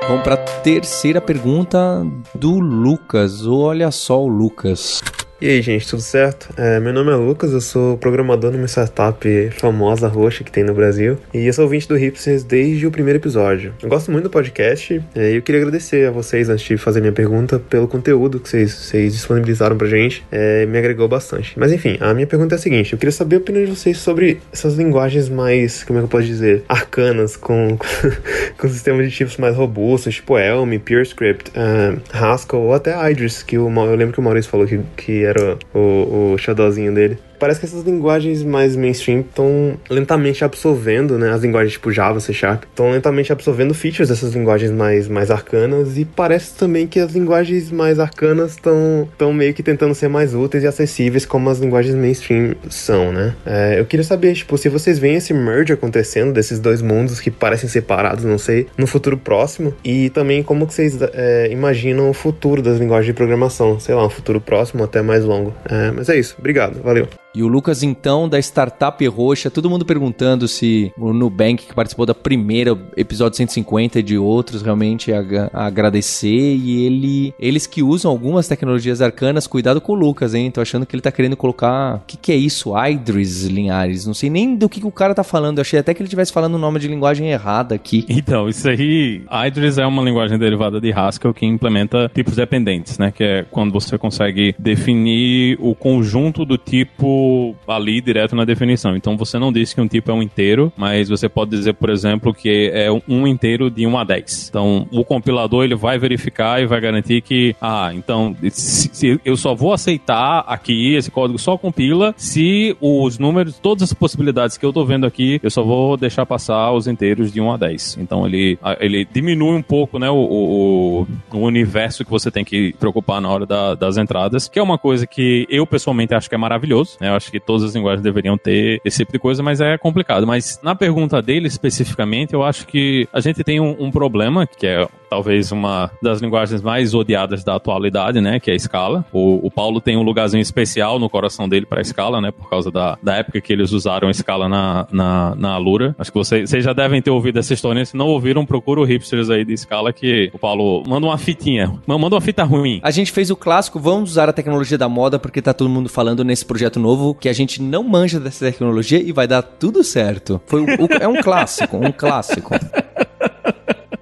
Vamos para a terceira pergunta do Lucas. Olha só o Lucas. E aí, gente, tudo certo? É, meu nome é Lucas, eu sou programador numa startup famosa roxa que tem no Brasil e eu sou ouvinte do Hipsters desde o primeiro episódio. Eu gosto muito do podcast é, e eu queria agradecer a vocês, antes de fazer minha pergunta, pelo conteúdo que vocês, vocês disponibilizaram pra gente, é, me agregou bastante. Mas enfim, a minha pergunta é a seguinte: eu queria saber a opinião de vocês sobre essas linguagens mais, como é que eu posso dizer, arcanas, com, com sistemas de tipos mais robustos, tipo Elm, PureScript, uh, Haskell ou até Idris, que o, eu lembro que o Maurício falou que, que era o, o xodózinho dele. Parece que essas linguagens mais mainstream estão lentamente absorvendo, né? As linguagens tipo Java, C Sharp, estão lentamente absorvendo features dessas linguagens mais, mais arcanas. E parece também que as linguagens mais arcanas estão meio que tentando ser mais úteis e acessíveis como as linguagens mainstream são, né? É, eu queria saber, tipo, se vocês veem esse merge acontecendo desses dois mundos que parecem separados, não sei, no futuro próximo. E também como que vocês é, imaginam o futuro das linguagens de programação. Sei lá, um futuro próximo até mais longo. É, mas é isso. Obrigado. Valeu. E o Lucas, então, da Startup Roxa, todo mundo perguntando se o Nubank, que participou da primeira episódio 150 e de outros, realmente agradecer. E ele, eles que usam algumas tecnologias arcanas, cuidado com o Lucas, hein? Tô achando que ele tá querendo colocar. O que, que é isso? Idris Linhares. Não sei nem do que, que o cara tá falando. Eu achei até que ele estivesse falando o nome de linguagem errada aqui. Então, isso aí. Idris é uma linguagem derivada de Haskell que implementa tipos dependentes, né? Que é quando você consegue definir o conjunto do tipo ali direto na definição. Então você não diz que um tipo é um inteiro, mas você pode dizer, por exemplo, que é um inteiro de 1 a 10. Então o compilador ele vai verificar e vai garantir que, ah, então se, se eu só vou aceitar aqui, esse código só compila se os números, todas as possibilidades que eu tô vendo aqui, eu só vou deixar passar os inteiros de 1 a 10. Então ele, ele diminui um pouco né, o, o, o universo que você tem que preocupar na hora da, das entradas, que é uma coisa que eu pessoalmente acho que é maravilhoso. Né? Eu acho que todas as linguagens deveriam ter esse tipo de coisa, mas é complicado. Mas na pergunta dele especificamente, eu acho que a gente tem um, um problema, que é talvez uma das linguagens mais odiadas da atualidade, né? Que é a Scala. O, o Paulo tem um lugarzinho especial no coração dele para Scala, né? Por causa da, da época que eles usaram Scala na, na, na Alura. Acho que vocês, vocês já devem ter ouvido essa história. Se não ouviram, procura o hipsters aí de Scala que o Paulo manda uma fitinha. Manda uma fita ruim. A gente fez o clássico, vamos usar a tecnologia da moda porque tá todo mundo falando nesse projeto novo que a gente não manja dessa tecnologia e vai dar tudo certo. Foi o, o, é um clássico, um clássico.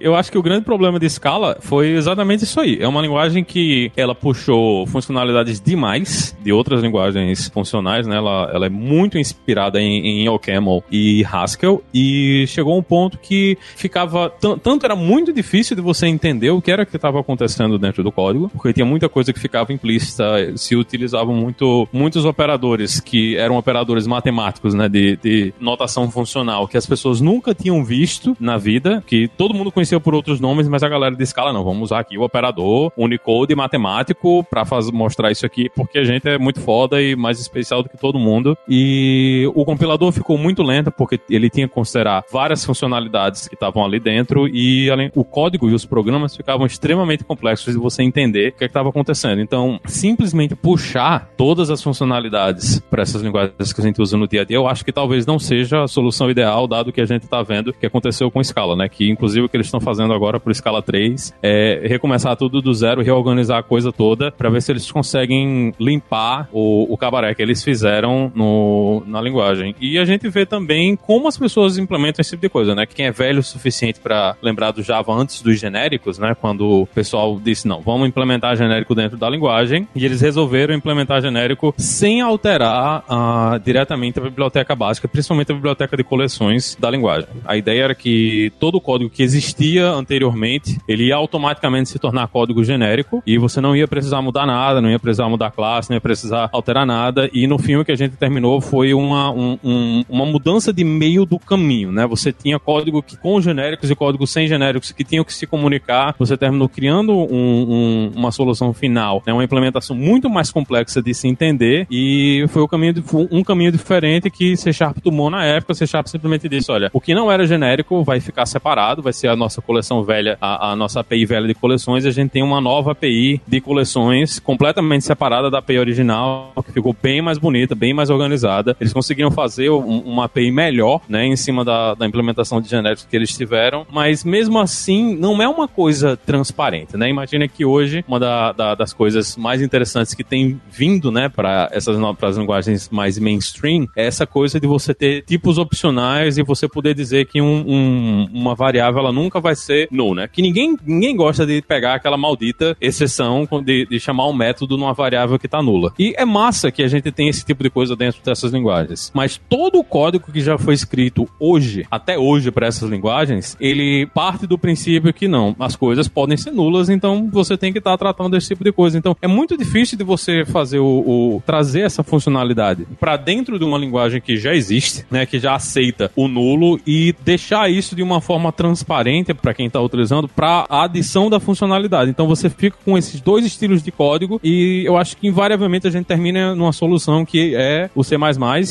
Eu acho que o grande problema de Scala foi exatamente isso aí. É uma linguagem que ela puxou funcionalidades demais de outras linguagens funcionais, né? Ela, ela é muito inspirada em, em OCaml e Haskell e chegou a um ponto que ficava tanto era muito difícil de você entender o que era que estava acontecendo dentro do código, porque tinha muita coisa que ficava implícita, se utilizavam muito muitos operadores que eram operadores matemáticos, né, de, de notação funcional que as pessoas nunca tinham visto na vida, que todo mundo conhecia conheceu por outros nomes, mas a galera de escala não. Vamos usar aqui o operador Unicode matemático para mostrar isso aqui, porque a gente é muito foda e mais especial do que todo mundo. E o compilador ficou muito lento, porque ele tinha que considerar várias funcionalidades que estavam ali dentro e além, o código e os programas ficavam extremamente complexos de você entender o que é estava acontecendo. Então, simplesmente puxar todas as funcionalidades para essas linguagens que a gente usa no dia a dia, eu acho que talvez não seja a solução ideal, dado que a gente está vendo que aconteceu com Scala, né? Que inclusive que eles estão estão fazendo agora por escala 3 é recomeçar tudo do zero, reorganizar a coisa toda para ver se eles conseguem limpar o, o cabaré que eles fizeram no, na linguagem. E a gente vê também como as pessoas implementam esse tipo de coisa, né? Quem é velho o suficiente para lembrar do Java antes dos genéricos, né? Quando o pessoal disse, não, vamos implementar genérico dentro da linguagem, e eles resolveram implementar genérico sem alterar uh, diretamente a biblioteca básica, principalmente a biblioteca de coleções da linguagem. A ideia era que todo o código que existia anteriormente, ele ia automaticamente se tornar código genérico e você não ia precisar mudar nada, não ia precisar mudar classe, não ia precisar alterar nada. E no fim o que a gente terminou foi uma, um, um, uma mudança de meio do caminho, né? Você tinha código que, com genéricos e código sem genéricos que tinham que se comunicar, você terminou criando um, uma solução final, né? uma implementação muito mais complexa de se entender e foi o caminho de, um caminho diferente que C Sharp tomou na época. C Sharp simplesmente disse: olha, o que não era genérico vai ficar separado, vai ser a nossa nossa coleção velha, a, a, nossa API velha de coleções, a gente tem uma nova API de coleções completamente separada da API original, que ficou bem mais bonita, bem mais organizada. Eles conseguiram fazer um, uma API melhor, né, em cima da, da implementação de genéricos que eles tiveram, mas mesmo assim não é uma coisa transparente, né? Imagina que hoje uma da, da, das coisas mais interessantes que tem vindo, né, para essas para as linguagens mais mainstream é essa coisa de você ter tipos opcionais e você poder dizer que um, um, uma variável ela nunca vai vai ser null, né? Que ninguém, ninguém gosta de pegar aquela maldita exceção de, de chamar um método numa variável que tá nula. E é massa que a gente tem esse tipo de coisa dentro dessas linguagens. Mas todo o código que já foi escrito hoje, até hoje para essas linguagens, ele parte do princípio que não, as coisas podem ser nulas, então você tem que estar tá tratando desse tipo de coisa. Então é muito difícil de você fazer o, o trazer essa funcionalidade para dentro de uma linguagem que já existe, né, que já aceita o nulo e deixar isso de uma forma transparente para quem está utilizando para a adição da funcionalidade. Então você fica com esses dois estilos de código e eu acho que invariavelmente a gente termina numa solução que é o C++,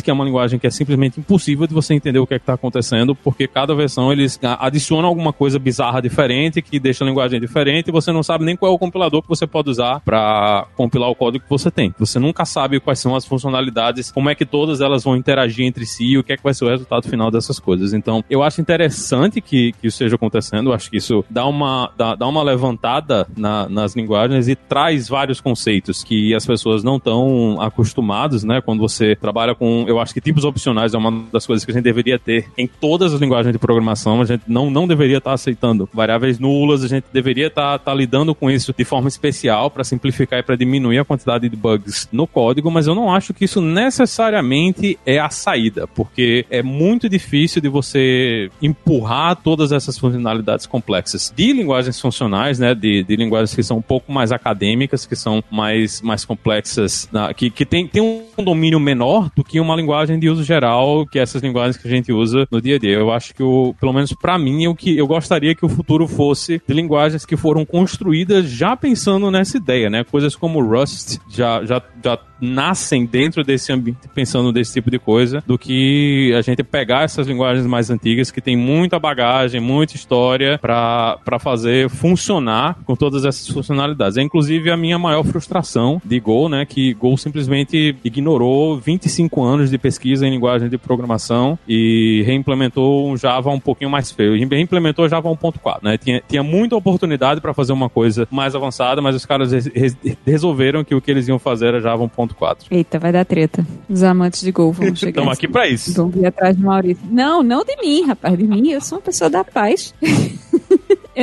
que é uma linguagem que é simplesmente impossível de você entender o que é está acontecendo, porque cada versão eles adicionam alguma coisa bizarra diferente que deixa a linguagem diferente e você não sabe nem qual é o compilador que você pode usar para compilar o código que você tem. Você nunca sabe quais são as funcionalidades, como é que todas elas vão interagir entre si e o que é que vai ser o resultado final dessas coisas. Então, eu acho interessante que, que isso esteja acontecendo, eu acho que isso dá uma, dá, dá uma levantada na, nas linguagens e traz vários conceitos que as pessoas não estão acostumadas, né? Quando você trabalha com, eu acho que tipos opcionais é uma das coisas que a gente deveria ter em todas as linguagens de programação, a gente não, não deveria estar aceitando variáveis nulas, a gente deveria estar, estar lidando com isso de forma especial para simplificar e para diminuir a quantidade de bugs no código, mas eu não acho que isso necessariamente é a saída, porque é muito difícil de você empurrar todas essas funcionalidades complexas de linguagens funcionais, né, de, de linguagens que são um pouco mais acadêmicas, que são mais, mais complexas, na, que, que tem, tem um domínio menor do que uma linguagem de uso geral, que é essas linguagens que a gente usa no dia a dia. Eu acho que, o, pelo menos para mim, o que eu gostaria que o futuro fosse de linguagens que foram construídas já pensando nessa ideia, né? Coisas como Rust já, já, já nascem dentro desse ambiente pensando desse tipo de coisa, do que a gente pegar essas linguagens mais antigas que tem muita bagagem, muita história para fazer funcionar com todas essas funcionalidades. É inclusive a minha maior frustração de Go, né, que Go simplesmente ignorou 25 anos de pesquisa em linguagem de programação e reimplementou um Java um pouquinho mais feio. Reimplementou Java 1.4, né? Tinha, tinha muita oportunidade para fazer uma coisa mais avançada, mas os caras resolveram que o que eles iam fazer era Java 1.4 1.4. Eita, vai dar treta. Os amantes de Gol vão chegar. Estamos aqui para isso. Vão vir atrás de Maurício. Não, não de mim, rapaz. De mim, eu sou uma pessoa da paz.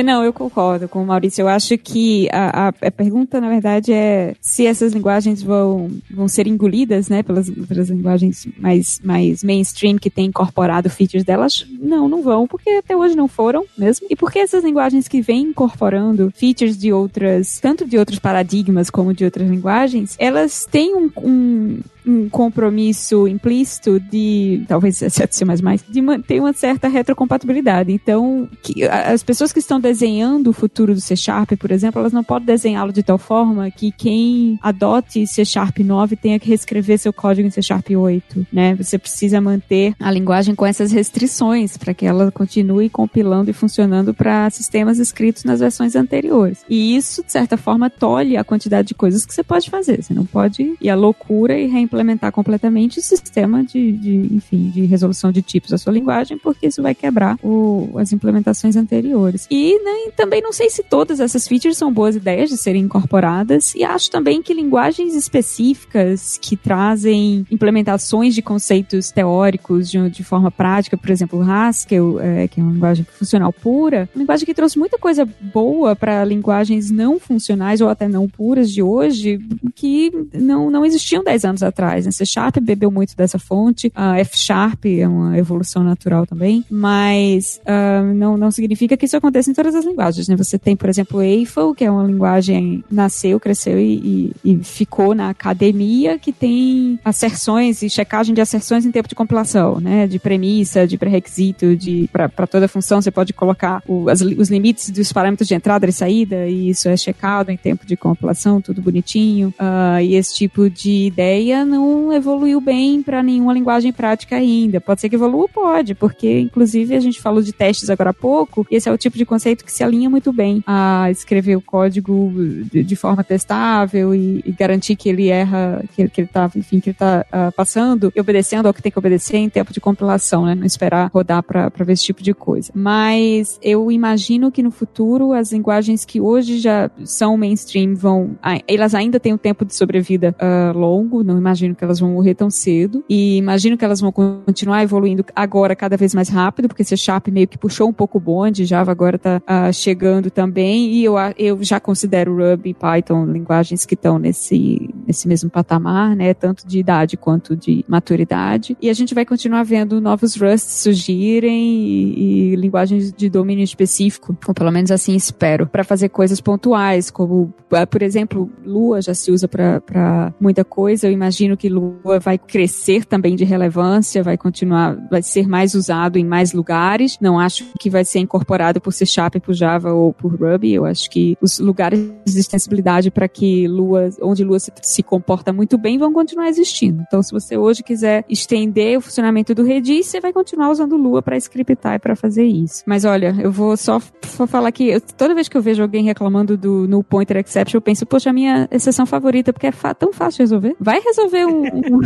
Não, eu concordo com o Maurício. Eu acho que a, a, a, pergunta, na verdade, é se essas linguagens vão, vão ser engolidas, né, pelas, pelas linguagens mais, mais mainstream que têm incorporado features delas. Não, não vão, porque até hoje não foram mesmo. E porque essas linguagens que vêm incorporando features de outras, tanto de outros paradigmas como de outras linguagens, elas têm um, um um compromisso implícito de, talvez exceto C++, de manter uma certa retrocompatibilidade. Então, que, as pessoas que estão desenhando o futuro do C Sharp, por exemplo, elas não podem desenhá-lo de tal forma que quem adote C Sharp 9 tenha que reescrever seu código em C Sharp 8, né? Você precisa manter a linguagem com essas restrições para que ela continue compilando e funcionando para sistemas escritos nas versões anteriores. E isso, de certa forma, tolhe a quantidade de coisas que você pode fazer. Você não pode ir à loucura e reimplementar implementar completamente o sistema de, de, enfim, de resolução de tipos da sua linguagem, porque isso vai quebrar o, as implementações anteriores. E né, também não sei se todas essas features são boas ideias de serem incorporadas, e acho também que linguagens específicas que trazem implementações de conceitos teóricos de, de forma prática, por exemplo, Haskell, é, que é uma linguagem funcional pura, uma linguagem que trouxe muita coisa boa para linguagens não funcionais ou até não puras de hoje, que não, não existiam 10 anos atrás atrás. Né? C Sharp bebeu muito dessa fonte, a F Sharp é uma evolução natural também, mas uh, não, não significa que isso aconteça em todas as linguagens. Né? Você tem, por exemplo, Eiffel, que é uma linguagem nasceu, cresceu e, e, e ficou na academia, que tem asserções e checagem de asserções em tempo de compilação, né? de premissa, de pré-requisito, de para toda função você pode colocar o, as, os limites dos parâmetros de entrada e saída, e isso é checado em tempo de compilação, tudo bonitinho. Uh, e esse tipo de ideia não evoluiu bem para nenhuma linguagem prática ainda. Pode ser que evolua? Pode, porque inclusive a gente falou de testes agora há pouco, e esse é o tipo de conceito que se alinha muito bem a escrever o código de, de forma testável e, e, garantir que ele erra, que, que ele tá, enfim, que ele tá uh, passando e obedecendo ao que tem que obedecer em tempo de compilação, né? Não esperar rodar para ver esse tipo de coisa. Mas eu imagino que no futuro as linguagens que hoje já são mainstream vão, elas ainda têm um tempo de sobrevida uh, longo, não imagino imagino que elas vão morrer tão cedo. E imagino que elas vão continuar evoluindo agora cada vez mais rápido, porque C Sharp meio que puxou um pouco o bonde, Java agora está uh, ah, chegando também. E eu, eu já considero Ruby e Python linguagens que estão nesse, nesse mesmo patamar, né? Tanto de idade quanto de maturidade. E a gente vai continuar vendo novos Rust surgirem e, e linguagens de domínio específico, ou pelo menos assim espero, para fazer coisas pontuais, como, uh, por exemplo, Lua já se usa para muita coisa. Eu imagino imagino que Lua vai crescer também de relevância, vai continuar, vai ser mais usado em mais lugares. Não acho que vai ser incorporado por C Sharp, por Java ou por Ruby. Eu acho que os lugares de extensibilidade para que Lua, onde Lua se, se comporta muito bem, vão continuar existindo. Então, se você hoje quiser estender o funcionamento do Redis, você vai continuar usando Lua para scriptar e para fazer isso. Mas olha, eu vou só falar que eu, toda vez que eu vejo alguém reclamando do no pointer exception, eu penso, poxa, a minha exceção favorita, porque é tão fácil de resolver. Vai resolver um, um,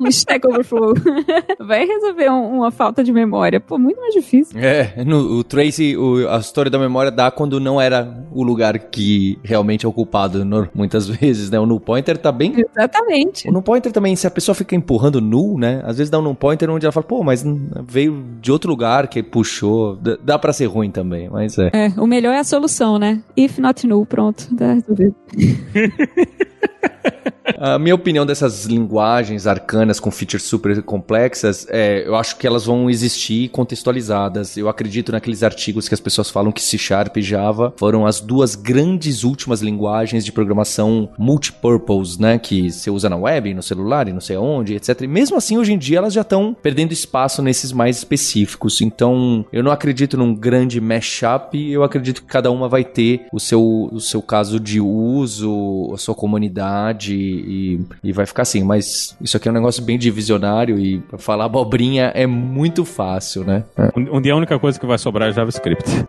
um Stack Overflow. vai resolver um, uma falta de memória. Pô, muito mais difícil. É, no, o Tracy, o, a história da memória dá quando não era o lugar que realmente é ocupado, no, muitas vezes, né? O null pointer tá bem... Exatamente. O null pointer também, se a pessoa fica empurrando null, né? Às vezes dá um null pointer onde ela fala, pô, mas veio de outro lugar que puxou. Dá pra ser ruim também, mas é. É, o melhor é a solução, né? If not null, pronto, tá resolvido. A minha opinião dessas linguagens arcanas com features super complexas, é, eu acho que elas vão existir contextualizadas. Eu acredito naqueles artigos que as pessoas falam que C Sharp e Java foram as duas grandes últimas linguagens de programação multipurpose, né? Que você usa na web, no celular e não sei onde, etc. E mesmo assim, hoje em dia, elas já estão perdendo espaço nesses mais específicos. Então, eu não acredito num grande mashup, eu acredito que cada uma vai ter o seu, o seu caso de uso, a sua comunidade e, e vai ficar assim. Mas isso aqui é um negócio bem divisionário e falar abobrinha é muito fácil, né? É. Dia a única coisa que vai sobrar é JavaScript.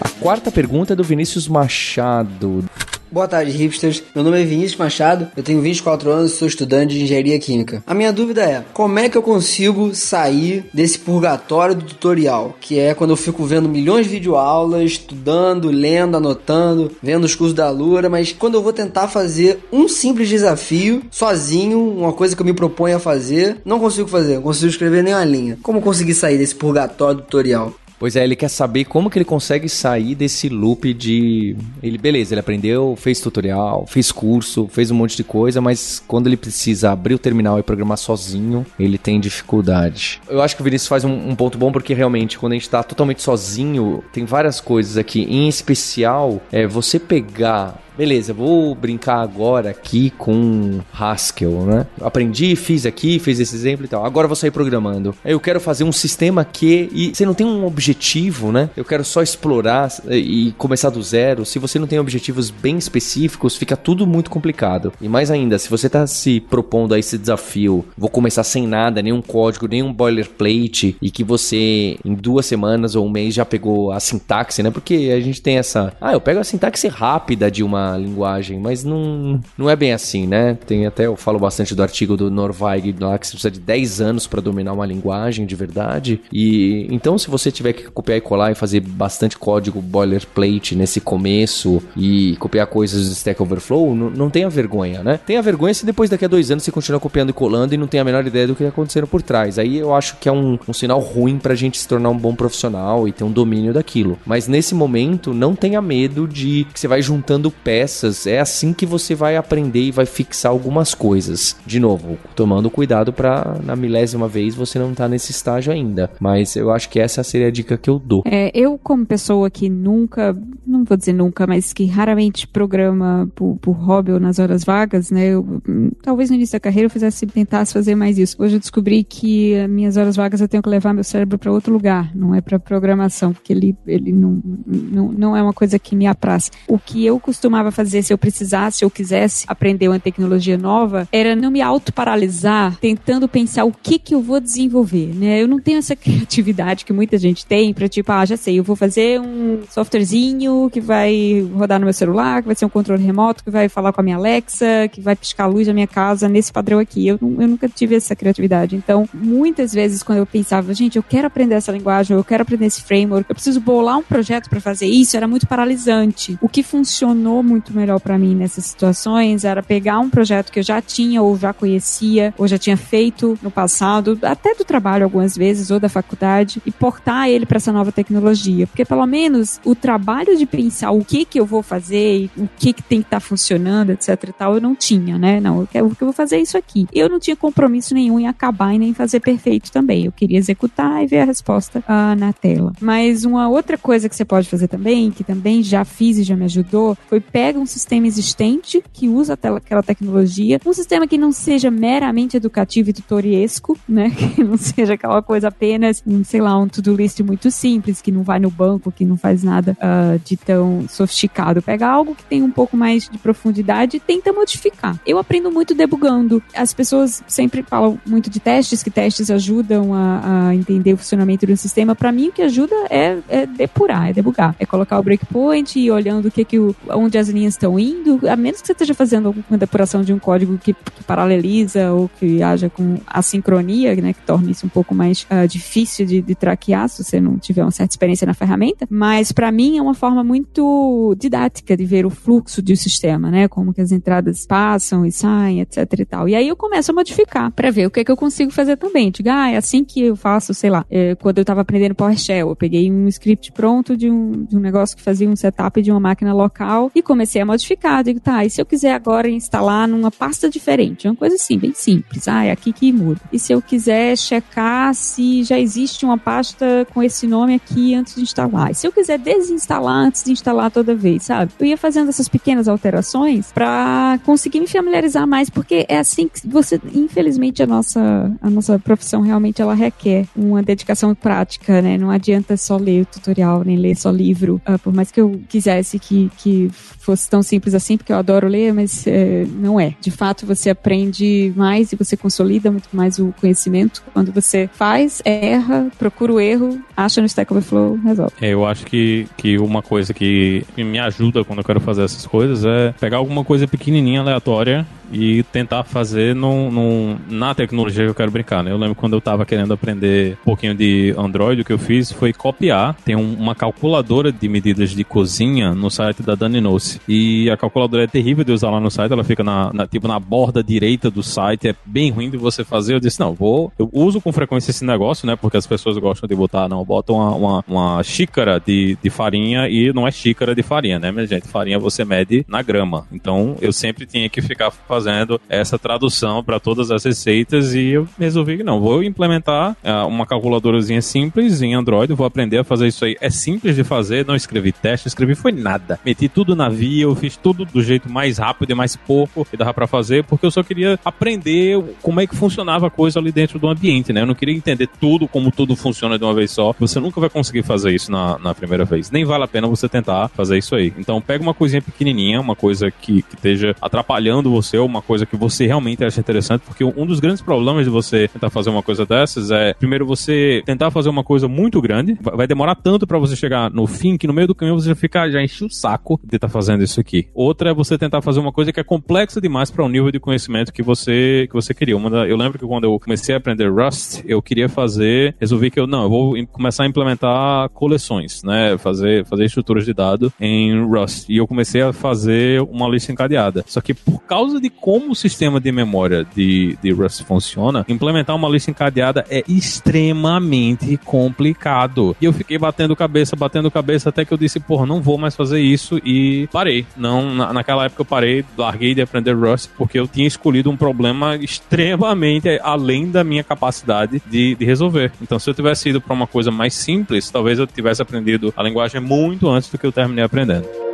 A quarta pergunta é do Vinícius Machado. Boa tarde, hipsters. Meu nome é Vinícius Machado, eu tenho 24 anos e sou estudante de engenharia química. A minha dúvida é: como é que eu consigo sair desse purgatório do tutorial? Que é quando eu fico vendo milhões de videoaulas, estudando, lendo, anotando, vendo os cursos da Lura, mas quando eu vou tentar fazer um simples desafio sozinho, uma coisa que eu me proponho a fazer, não consigo fazer, não consigo escrever nem uma linha. Como conseguir sair desse purgatório do tutorial? Pois é, ele quer saber como que ele consegue sair desse loop de. Ele, beleza, ele aprendeu, fez tutorial, fez curso, fez um monte de coisa, mas quando ele precisa abrir o terminal e programar sozinho, ele tem dificuldade. Eu acho que o Vinícius faz um, um ponto bom porque realmente, quando a gente tá totalmente sozinho, tem várias coisas aqui. Em especial, é você pegar beleza, vou brincar agora aqui com Haskell, né? Aprendi, fiz aqui, fiz esse exemplo e tal. Agora vou sair programando. Eu quero fazer um sistema que e você não tem um objetivo, né? Eu quero só explorar e começar do zero. Se você não tem objetivos bem específicos, fica tudo muito complicado. E mais ainda, se você está se propondo a esse desafio, vou começar sem nada, nenhum código, nenhum boilerplate e que você em duas semanas ou um mês já pegou a sintaxe, né? Porque a gente tem essa, ah, eu pego a sintaxe rápida de uma linguagem, mas não, não é bem assim, né? Tem até, eu falo bastante do artigo do Norvig lá, que você precisa de 10 anos para dominar uma linguagem de verdade. E então, se você tiver que copiar e colar e fazer bastante código boilerplate nesse começo e copiar coisas do Stack Overflow, não, não tenha vergonha, né? Tenha vergonha se depois daqui a dois anos você continuar copiando e colando e não tem a menor ideia do que está acontecendo por trás. Aí eu acho que é um, um sinal ruim pra gente se tornar um bom profissional e ter um domínio daquilo. Mas nesse momento, não tenha medo de que você vai juntando peças. É assim que você vai aprender e vai fixar algumas coisas. De novo, tomando cuidado para na milésima vez você não tá nesse estágio ainda. Mas eu acho que essa seria a dica que eu dou. É, eu como pessoa que nunca, não vou dizer nunca, mas que raramente programa por, por hobby ou nas horas vagas, né? Eu, talvez no início da carreira eu fizesse tentasse fazer mais isso. Hoje eu descobri que as minhas horas vagas eu tenho que levar meu cérebro para outro lugar, não é para programação, porque ele, ele não, não, não é uma coisa que me apraz. O que eu costumava fazer se eu precisasse ou quisesse aprender uma tecnologia nova era não me auto-paralisar tentando pensar o que que eu vou desenvolver, né? Eu não tenho essa criatividade que muita gente tem para tipo, ah, já sei, eu vou fazer um softwarezinho que vai rodar no meu celular, que vai ser um controle remoto, que vai falar com a minha Alexa, que vai piscar a luz da minha casa nesse padrão aqui. Eu, eu nunca tive essa criatividade. Então, muitas vezes quando eu pensava, gente, eu quero aprender essa linguagem, eu quero aprender esse framework, eu preciso bolar um projeto para fazer isso, era muito paralisante. O que funcionou muito melhor para mim nessas situações era pegar um projeto que eu já tinha ou já conhecia ou já tinha feito no passado, até do trabalho algumas vezes ou da faculdade e portar ele para essa nova tecnologia, porque pelo menos o trabalho de pensar o que que eu vou fazer e o que que tem que estar tá funcionando, etc e tal, eu não tinha, né? Não, eu, quero, eu vou fazer isso aqui. Eu não tinha compromisso nenhum em acabar e nem fazer perfeito também. Eu queria executar e ver a resposta uh, na tela. Mas uma outra coisa que você pode fazer também, que também já fiz e já me ajudou, foi pega um sistema existente que usa aquela tecnologia, um sistema que não seja meramente educativo e tutoriesco, né? Que não seja aquela coisa apenas, um, sei lá, um to-do list muito simples, que não vai no banco, que não faz nada uh, de tão sofisticado. Pega algo que tem um pouco mais de profundidade e tenta modificar. Eu aprendo muito debugando. As pessoas sempre falam muito de testes, que testes ajudam a, a entender o funcionamento do sistema. Para mim, o que ajuda é, é, depurar, é debugar. É colocar o breakpoint e olhando o que, que o, onde as linhas estão indo, a menos que você esteja fazendo alguma depuração de um código que, que paraleliza ou que haja com assincronia, né, que torna isso um pouco mais uh, difícil de, de traquear se você não tiver uma certa experiência na ferramenta. Mas para mim é uma forma muito didática de ver o fluxo do sistema, né, como que as entradas passam e saem, etc e tal. E aí eu começo a modificar para ver o que é que eu consigo fazer também. Diga, ah, é assim que eu faço, sei lá, é, quando eu estava aprendendo PowerShell, eu peguei um script pronto de um, de um negócio que fazia um setup de uma máquina local e comecei a modificar. Digo, tá, e se eu quiser agora instalar numa pasta diferente? Uma coisa assim, bem simples. Ah, é aqui que muda. E se eu quiser checar se já existe uma pasta com esse nome aqui antes de instalar? E se eu quiser desinstalar antes de instalar toda vez, sabe? Eu ia fazendo essas pequenas alterações para conseguir me familiarizar mais, porque é assim que você, infelizmente, a nossa, a nossa profissão realmente ela requer uma dedicação prática, né? Não adianta só ler o tutorial, nem ler só livro. Uh, por mais que eu quisesse que, que fosse tão simples assim, porque eu adoro ler, mas é, não é. De fato, você aprende mais e você consolida muito mais o conhecimento quando você faz, erra, procura o erro, acha no Stack Overflow, resolve. É, eu acho que, que uma coisa que me ajuda quando eu quero fazer essas coisas é pegar alguma coisa pequenininha, aleatória, e tentar fazer num, num, na tecnologia que eu quero brincar, né? Eu lembro quando eu tava querendo aprender um pouquinho de Android, o que eu fiz foi copiar. Tem um, uma calculadora de medidas de cozinha no site da Daninos. E a calculadora é terrível de usar lá no site, ela fica na, na, tipo na borda direita do site, é bem ruim de você fazer. Eu disse, não, vou. Eu uso com frequência esse negócio, né? Porque as pessoas gostam de botar, não, botam uma, uma, uma xícara de, de farinha e não é xícara de farinha, né, minha gente? Farinha você mede na grama. Então eu sempre tinha que ficar fazendo essa tradução para todas as receitas e eu resolvi que não, vou implementar uh, uma calculadorazinha simples em Android, vou aprender a fazer isso aí. É simples de fazer, não escrevi teste, escrevi foi nada. Meti tudo na via, eu fiz tudo do jeito mais rápido e mais pouco que dava para fazer, porque eu só queria aprender como é que funcionava a coisa ali dentro do ambiente, né? Eu não queria entender tudo, como tudo funciona de uma vez só. Você nunca vai conseguir fazer isso na, na primeira vez. Nem vale a pena você tentar fazer isso aí. Então pega uma coisinha pequenininha, uma coisa que, que esteja atrapalhando você, uma coisa que você realmente acha interessante, porque um dos grandes problemas de você tentar fazer uma coisa dessas é, primeiro, você tentar fazer uma coisa muito grande, vai demorar tanto para você chegar no fim que no meio do caminho você já fica, já enche o saco de estar tá fazendo isso aqui. Outra é você tentar fazer uma coisa que é complexa demais para o um nível de conhecimento que você que você queria. Da, eu lembro que quando eu comecei a aprender Rust, eu queria fazer, resolvi que eu não, eu vou começar a implementar coleções, né, fazer fazer estruturas de dados em Rust. E eu comecei a fazer uma lista encadeada. Só que por causa de como o sistema de memória de, de Rust funciona, implementar uma lista encadeada é extremamente complicado. E eu fiquei batendo cabeça, batendo cabeça, até que eu disse, porra, não vou mais fazer isso e parei. Não, na, naquela época eu parei, larguei de aprender Rust, porque eu tinha escolhido um problema extremamente além da minha capacidade de, de resolver. Então, se eu tivesse ido para uma coisa mais simples, talvez eu tivesse aprendido a linguagem muito antes do que eu terminei aprendendo.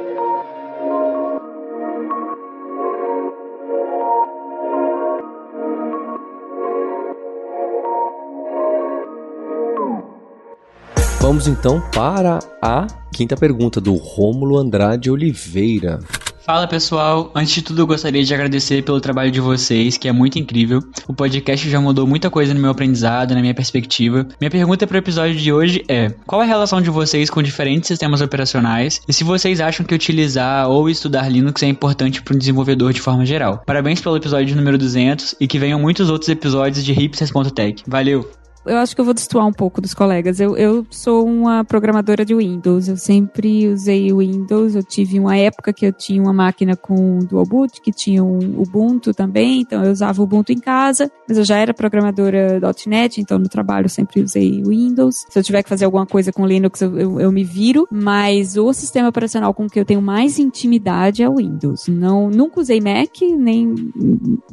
Vamos então para a quinta pergunta do Rômulo Andrade Oliveira. Fala pessoal, antes de tudo eu gostaria de agradecer pelo trabalho de vocês, que é muito incrível. O podcast já mudou muita coisa no meu aprendizado, na minha perspectiva. Minha pergunta para o episódio de hoje é: qual é a relação de vocês com diferentes sistemas operacionais e se vocês acham que utilizar ou estudar Linux é importante para um desenvolvedor de forma geral? Parabéns pelo episódio número 200 e que venham muitos outros episódios de hipsters.tech. Valeu! Eu acho que eu vou destoar um pouco dos colegas. Eu, eu sou uma programadora de Windows. Eu sempre usei Windows. Eu tive uma época que eu tinha uma máquina com dual boot, que tinha um Ubuntu também. Então eu usava o Ubuntu em casa. Mas eu já era programadora .NET, então no trabalho eu sempre usei Windows. Se eu tiver que fazer alguma coisa com Linux, eu, eu, eu me viro. Mas o sistema operacional com que eu tenho mais intimidade é o Windows. Não, nunca usei Mac, nem,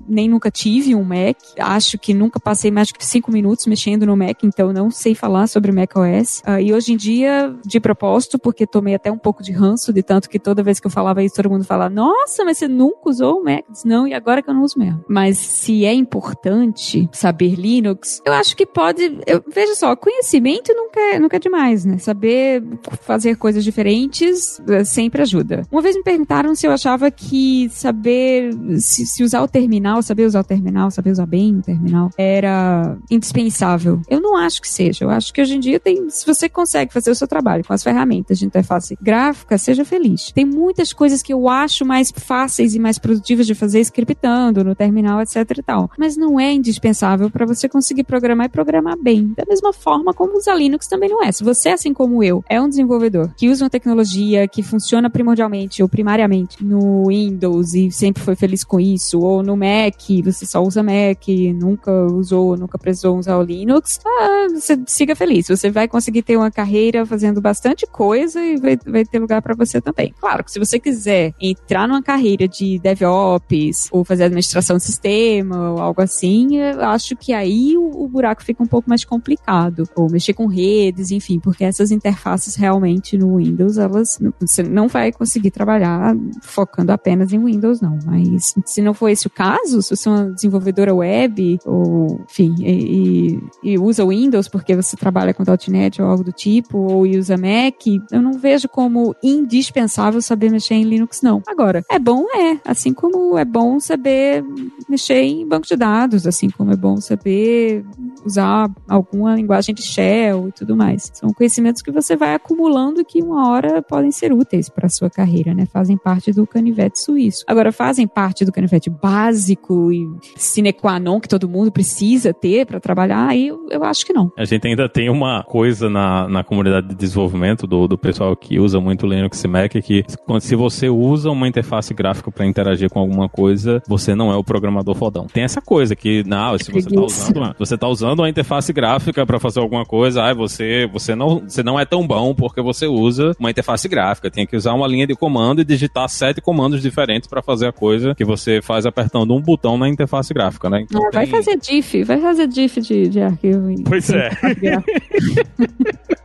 nem nunca tive um Mac. Acho que nunca passei mais de cinco minutos mexendo no Mac, então não sei falar sobre Mac OS. Uh, e hoje em dia, de propósito, porque tomei até um pouco de ranço, de tanto que toda vez que eu falava isso, todo mundo fala, nossa, mas você nunca usou o Mac? Diz, não, e agora que eu não uso mesmo. Mas se é importante saber Linux, eu acho que pode. Eu, veja só, conhecimento nunca é, nunca é demais, né? Saber fazer coisas diferentes eh, sempre ajuda. Uma vez me perguntaram se eu achava que saber se, se usar o terminal, saber usar o terminal, saber usar bem o terminal, era indispensável. Eu não acho que seja. Eu acho que hoje em dia tem, se você consegue fazer o seu trabalho com as ferramentas de interface gráfica, seja feliz. Tem muitas coisas que eu acho mais fáceis e mais produtivas de fazer scriptando no terminal, etc e tal. Mas não é indispensável para você conseguir programar e programar bem. Da mesma forma como usar Linux também não é. Se você, assim como eu, é um desenvolvedor que usa uma tecnologia que funciona primordialmente ou primariamente no Windows e sempre foi feliz com isso, ou no Mac, você só usa Mac, nunca usou, nunca precisou usar o Linux, ah, você siga feliz. Você vai conseguir ter uma carreira fazendo bastante coisa e vai, vai ter lugar para você também. Claro que se você quiser entrar numa carreira de DevOps ou fazer administração de sistema ou algo assim, eu acho que aí o, o buraco fica um pouco mais complicado. Ou mexer com redes, enfim, porque essas interfaces realmente no Windows, elas você não vai conseguir trabalhar focando apenas em Windows, não. Mas se não for esse o caso, se você é uma desenvolvedora web, ou enfim, e, e, usa Windows porque você trabalha com .NET ou algo do tipo, ou usa Mac, eu não vejo como indispensável saber mexer em Linux, não. Agora, é bom, é. Assim como é bom saber mexer em banco de dados, assim como é bom saber usar alguma linguagem de shell e tudo mais. São conhecimentos que você vai acumulando e que uma hora podem ser úteis para sua carreira, né? Fazem parte do canivete suíço. Agora, fazem parte do canivete básico e sine qua non que todo mundo precisa ter para trabalhar, aí eu, eu, acho que não. A gente ainda tem uma coisa na, na comunidade de desenvolvimento do, do pessoal que usa muito Linux e Mac, que se você usa uma interface gráfica para interagir com alguma coisa, você não é o programador fodão. Tem essa coisa que, não, se você está usando, você tá usando uma interface gráfica para fazer alguma coisa, ah, você, você, não, você não é tão bom porque você usa uma interface gráfica. Tem que usar uma linha de comando e digitar sete comandos diferentes para fazer a coisa que você faz apertando um botão na interface gráfica, né? Então, Vai fazer diff, vai fazer diff de, de arquivo. Pois é.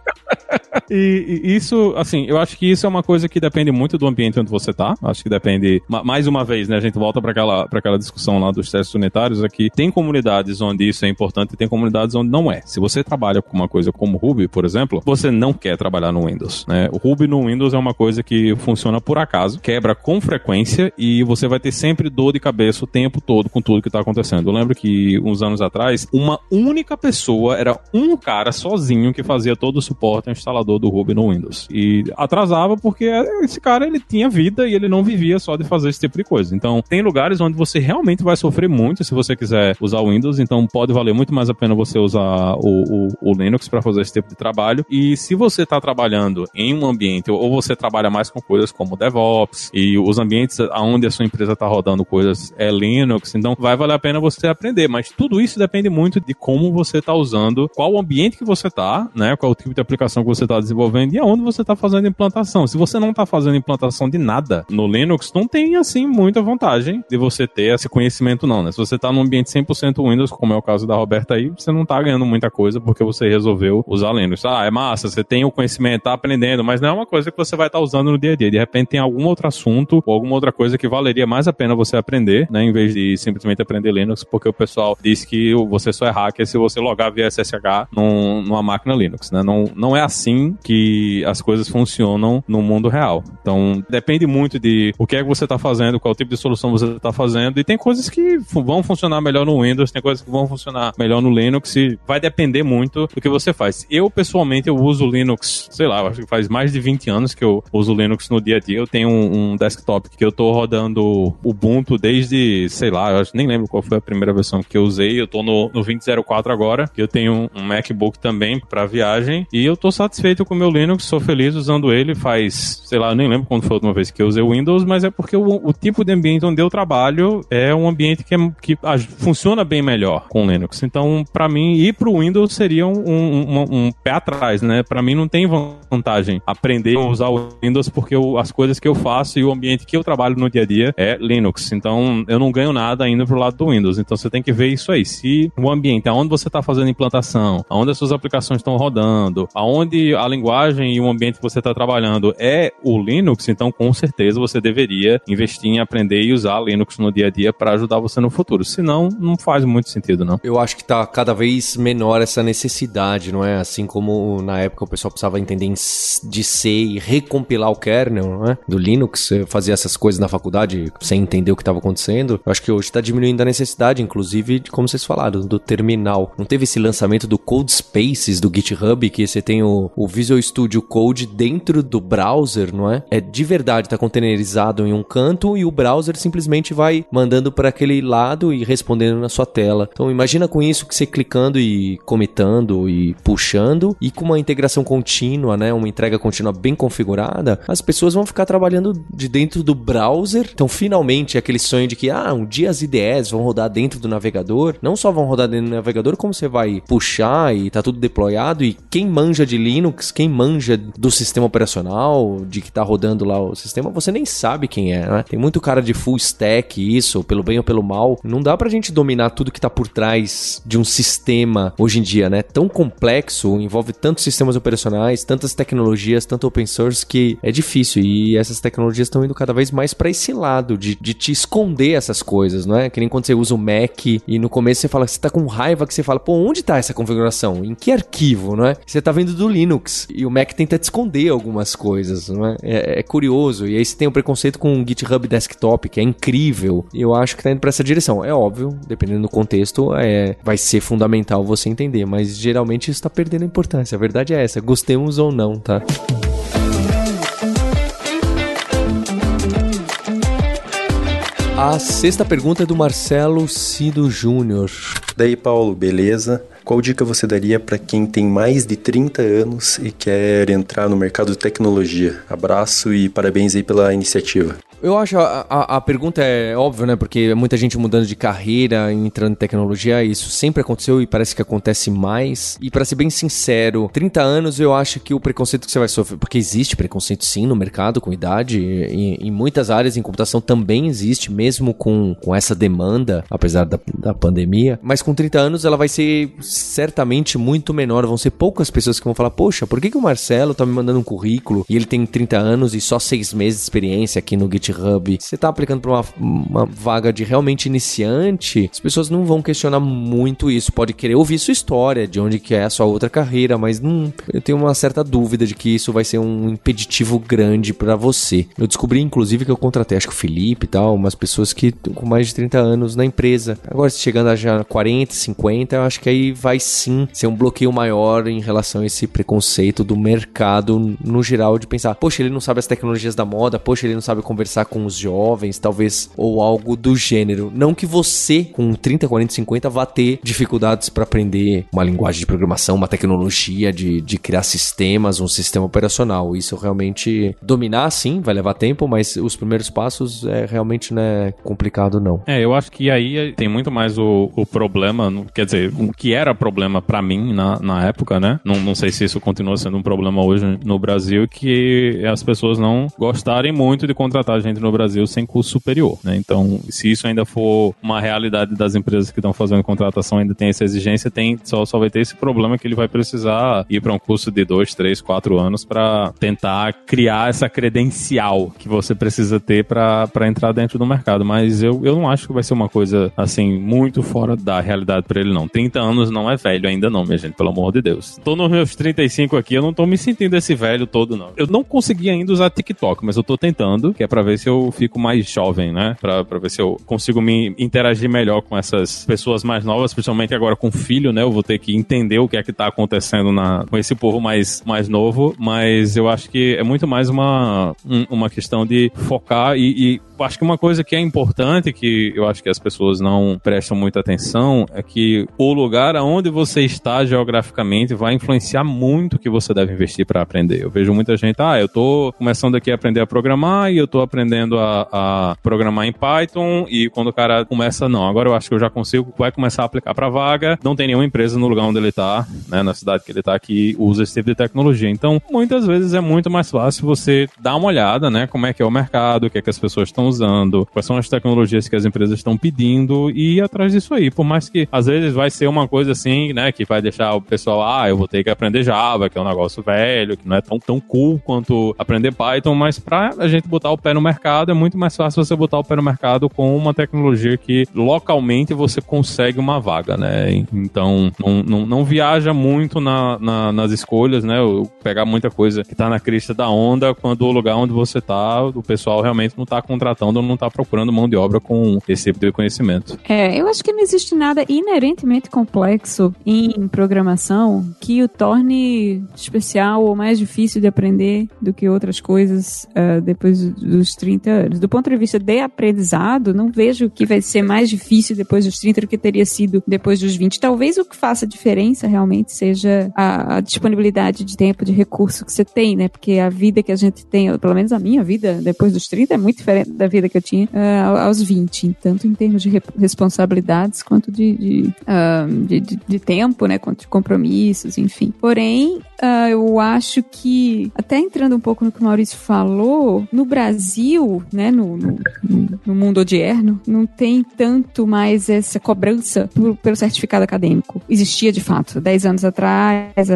e, e, isso, assim, eu acho que isso é uma coisa que depende muito do ambiente onde você tá. Acho que depende, mais uma vez, né? A gente volta para aquela, pra aquela discussão lá dos testes unitários aqui. Tem comunidades onde isso é importante e tem comunidades onde não é. Se você trabalha com uma coisa como Ruby, por exemplo, você não quer trabalhar no Windows, né? O Ruby no Windows é uma coisa que funciona por acaso, quebra com frequência e você vai ter sempre dor de cabeça o tempo todo com tudo que tá acontecendo. Eu lembro que uns anos atrás, uma única pessoa, era um cara sozinho que fazia todo o suporte ao instalador do Ruby no Windows. E atrasava porque esse cara ele tinha vida e ele não vivia só de fazer esse tipo de coisa. Então, tem lugares onde você realmente vai sofrer muito se você quiser usar o Windows, então pode valer muito mais a pena você usar o, o, o Linux para fazer esse tipo de trabalho. E se você está trabalhando em um ambiente ou você trabalha mais com coisas como DevOps e os ambientes onde a sua empresa está rodando coisas é Linux, então vai valer a pena você aprender. Mas tudo isso depende muito de como você está usando, qual o ambiente que você está, né? Qual o tipo de aplicação que você está desenvolvendo e aonde você está fazendo implantação. Se você não está fazendo implantação de nada no Linux, não tem assim muita vantagem de você ter esse conhecimento não, né? Se você está num ambiente 100% Windows, como é o caso da Roberta aí, você não está ganhando muita coisa porque você resolveu usar Linux. Ah, é massa, você tem o conhecimento, está aprendendo, mas não é uma coisa que você vai estar tá usando no dia a dia. De repente tem algum outro assunto ou alguma outra coisa que valeria mais a pena você aprender, né? Em vez de simplesmente aprender Linux, porque o pessoal diz que você só é hacker se você logar via SSH num, numa máquina Linux, né? Não, não é assim que as coisas funcionam no mundo real. Então, depende muito de o que é que você está fazendo, qual tipo de solução você está fazendo, e tem coisas que vão funcionar melhor no Windows, tem coisas que vão funcionar melhor no Linux e vai depender muito do que você faz. Eu, pessoalmente, eu uso Linux, sei lá, acho que faz mais de 20 anos que eu uso Linux no dia a dia. Eu tenho um, um desktop que eu tô rodando Ubuntu desde, sei lá, eu acho, nem lembro qual foi a primeira versão que eu usei. Eu tô no, no 2004 agora. Eu tenho um MacBook também para viagem e eu tô satisfeito com o meu Linux, sou feliz usando ele. Faz, sei lá, nem lembro quando foi a última vez que eu usei o Windows, mas é porque o, o tipo de ambiente onde eu trabalho é um ambiente que, é, que funciona bem melhor com Linux. Então, para mim, ir pro Windows seria um, um, um, um pé atrás, né? Para mim não tem vantagem aprender a usar o Windows porque eu, as coisas que eu faço e o ambiente que eu trabalho no dia a dia é Linux. Então, eu não ganho nada indo pro lado do Windows. Então, você tem que ver isso aí. Se o ambiente, aonde você está fazendo implantação, aonde as suas aplicações estão rodando, aonde a linguagem e o ambiente que você está trabalhando é o Linux, então com certeza você deveria investir em aprender e usar Linux no dia a dia para ajudar você no futuro. Senão, não faz muito sentido, não. Eu acho que tá cada vez menor essa necessidade, não é? Assim como na época o pessoal precisava entender de C e recompilar o kernel, não é? Do Linux, fazia essas coisas na faculdade sem entender o que estava acontecendo. Eu acho que hoje está diminuindo a necessidade, inclusive, de como vocês falaram, do terminal. Não teve esse lançamento do Code Spaces do GitHub, que você tem o, o Visual Studio Code dentro do browser, não é? É de verdade, tá containerizado em um canto e o browser simplesmente vai mandando para aquele lado e respondendo na sua tela. Então imagina com isso que você clicando e comitando e puxando e com uma integração contínua, né, uma entrega contínua bem configurada, as pessoas vão ficar trabalhando de dentro do browser. Então finalmente aquele sonho de que ah, um dia as IDEs vão rodar dentro do navegador, não só vão rodar dentro do navegador, como você vai puxar e tá tudo deployado e quem manja de Linux, quem manja do sistema operacional, de que tá rodando lá o sistema, você nem sabe quem é, né? Tem muito cara de full stack isso, pelo bem ou pelo mal. Não dá pra gente dominar tudo que tá por trás de um sistema hoje em dia, né? Tão complexo, envolve tantos sistemas operacionais, tantas tecnologias, tanto open source que é difícil e essas tecnologias estão indo cada vez mais para esse lado de, de te esconder essas coisas, não é? Que nem quando você usa o Mac e no começo você fala você tá com raiva que você fala, pô, onde tá essa configuração? Em que arquivo, não é? Você tá vendo do Linux e o Mac tenta te esconder algumas coisas, não é? É, é curioso. E aí você tem o um preconceito com o GitHub Desktop, que é incrível. Eu acho que tá indo pra essa direção. É óbvio, dependendo do contexto, é, vai ser fundamental você entender, mas geralmente isso tá perdendo importância. A verdade é essa, gostemos ou não, tá? A sexta pergunta é do Marcelo Cido Júnior. Daí, Paulo, beleza? Qual dica você daria para quem tem mais de 30 anos e quer entrar no mercado de tecnologia? Abraço e parabéns aí pela iniciativa. Eu acho a, a, a, pergunta é óbvia, né? Porque muita gente mudando de carreira, entrando em tecnologia, isso sempre aconteceu e parece que acontece mais. E para ser bem sincero, 30 anos eu acho que o preconceito que você vai sofrer, porque existe preconceito sim no mercado com idade, em, em muitas áreas em computação também existe, mesmo com, com essa demanda, apesar da, da pandemia. Mas com 30 anos ela vai ser certamente muito menor. Vão ser poucas pessoas que vão falar: Poxa, por que, que o Marcelo tá me mandando um currículo e ele tem 30 anos e só 6 meses de experiência aqui no GitHub? Você tá aplicando para uma, uma vaga de realmente iniciante, as pessoas não vão questionar muito isso. Pode querer ouvir sua história, de onde que é a sua outra carreira, mas não, eu tenho uma certa dúvida de que isso vai ser um impeditivo grande para você. Eu descobri, inclusive, que eu contratei, acho que o Felipe e tal, umas pessoas que com mais de 30 anos na empresa. Agora, chegando a já 40, 50, eu acho que aí vai sim ser um bloqueio maior em relação a esse preconceito do mercado no geral de pensar, poxa, ele não sabe as tecnologias da moda, poxa, ele não sabe conversar conversar com os jovens, talvez, ou algo do gênero. Não que você, com 30, 40, 50, vá ter dificuldades para aprender uma linguagem de programação, uma tecnologia de, de criar sistemas, um sistema operacional. Isso realmente dominar, sim, vai levar tempo, mas os primeiros passos é realmente não é complicado, não. É, eu acho que aí tem muito mais o, o problema, quer dizer, o que era problema para mim na, na época, né? Não, não sei se isso continua sendo um problema hoje no Brasil, que as pessoas não gostarem muito de contratar gente no Brasil sem curso superior, né? Então, se isso ainda for uma realidade das empresas que estão fazendo contratação, ainda tem essa exigência, tem só, só vai ter esse problema que ele vai precisar ir para um curso de dois, três, quatro anos para tentar criar essa credencial que você precisa ter para entrar dentro do mercado. Mas eu, eu não acho que vai ser uma coisa assim muito fora da realidade para ele, não. 30 anos não é velho ainda, não, minha gente, pelo amor de Deus. Tô nos meus 35 aqui, eu não tô me sentindo esse velho todo, não. Eu não consegui ainda usar TikTok, mas eu tô tentando, que é pra ver se eu fico mais jovem, né? Pra, pra ver se eu consigo me interagir melhor com essas pessoas mais novas, principalmente agora com filho, né? Eu vou ter que entender o que é que tá acontecendo na, com esse povo mais, mais novo, mas eu acho que é muito mais uma, um, uma questão de focar e, e acho que uma coisa que é importante, que eu acho que as pessoas não prestam muita atenção, é que o lugar você está geograficamente vai influenciar muito o que você deve investir para aprender. Eu vejo muita gente, ah, eu tô começando aqui a aprender a programar e eu tô aprendendo a, a programar em Python e quando o cara começa, não, agora eu acho que eu já consigo, vai começar a aplicar para vaga, não tem nenhuma empresa no lugar onde ele tá, né, na cidade que ele tá que usa esse tipo de tecnologia. Então, muitas vezes é muito mais fácil você dar uma olhada, né, como é que é o mercado, o que é que as pessoas estão usando, quais são as tecnologias que as empresas estão pedindo e ir atrás disso aí. Por mais que às vezes vai ser uma coisa assim, né, que vai deixar o pessoal, ah, eu vou ter que aprender Java, que é um negócio velho, que não é tão, tão cool quanto aprender Python, mas para a gente botar o pé no mercado é muito mais fácil você botar o pé no mercado com uma tecnologia que localmente você consegue uma vaga, né? Então não, não, não viaja muito na, na, nas escolhas, né? Eu pegar muita coisa que tá na crista da onda quando o lugar onde você tá, o pessoal realmente não tá contratando, não tá procurando mão de obra com esse tipo de conhecimento. É, eu acho que não existe nada inerentemente complexo em programação que o torne especial ou mais difícil de aprender do que outras coisas uh, depois dos 30 anos. Do ponto de vista de aprendizado, não vejo que vai ser mais difícil depois dos 30 do que teria sido depois dos 20. Talvez o que faça diferença realmente seja a, a disponibilidade de tempo, de recurso que você tem, né? Porque a vida que a gente tem, pelo menos a minha vida depois dos 30 é muito diferente da vida que eu tinha uh, aos 20, tanto em termos de responsabilidades quanto de, de, uh, de, de, de, tempo, né? Quanto de compromissos, enfim. Porém, uh, eu acho que, até entrando um pouco no que o Maurício falou, no Brasil, né? No, no, no mundo odierno, não tem tanto mais essa cobrança por, pelo certificado acadêmico. Existia de fato, 10 anos atrás,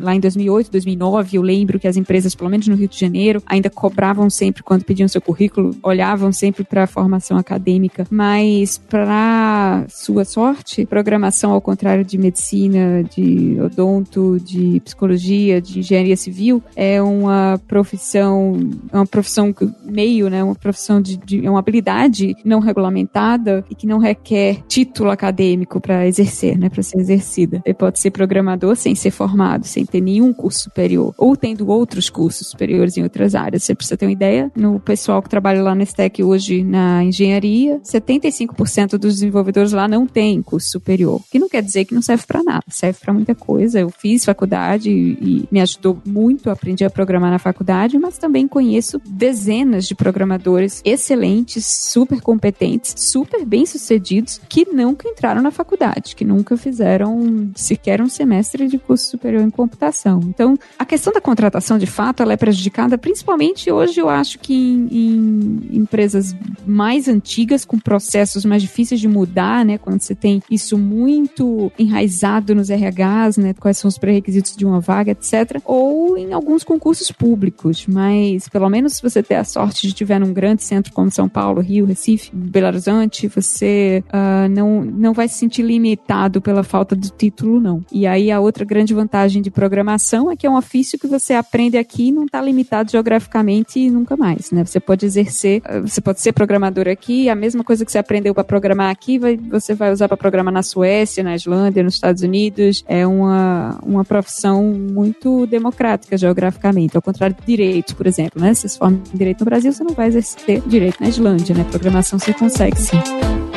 lá em 2008, 2009, eu lembro que as empresas, pelo menos no Rio de Janeiro, ainda cobravam sempre quando pediam seu currículo, olhavam sempre para a formação acadêmica, mas para sua sorte, programação ao contrário de medicina, de odonto, de psicologia, de engenharia civil, é uma profissão, é uma profissão meio, né, uma profissão de, de é uma habilidade não regulamentada e que não requer título acadêmico para exercer, né, para ser exercida. Você pode ser programador sem ser formado, sem ter nenhum curso superior, ou tendo outros cursos superiores em outras áreas. Você precisa ter uma ideia, no pessoal que trabalha lá na STEC hoje na engenharia, 75% dos desenvolvedores lá não tem curso superior, que não quer dizer que não serve para nada, serve para muita coisa. Eu fiz faculdade e, me ajudou muito, aprendi a programar na faculdade, mas também conheço dezenas de programadores excelentes, super competentes, super bem-sucedidos que nunca entraram na faculdade, que nunca fizeram sequer um semestre de curso superior em computação. Então, a questão da contratação, de fato, ela é prejudicada principalmente hoje, eu acho que em, em empresas mais antigas, com processos mais difíceis de mudar, né? Quando você tem isso muito enraizado nos RHs, né? Quais são os pré-requisitos de uma vaga, etc. Ou em alguns concursos públicos, mas pelo menos se você ter a sorte de estiver num grande centro como São Paulo, Rio, Recife, Belo Horizonte, você uh, não, não vai se sentir limitado pela falta de título, não. E aí a outra grande vantagem de programação é que é um ofício que você aprende aqui e não está limitado geograficamente e nunca mais, né? Você pode exercer, uh, você pode ser programador aqui, a mesma coisa que você aprendeu para programar aqui, vai, você vai usar para programar na Suécia, na Islândia, nos Estados Unidos. É uma, uma profissão muito democrática geograficamente, ao contrário de direito, por exemplo, né? Se você forma direito no Brasil, você não vai exercer direito na Islândia, né? Programação você consegue sim.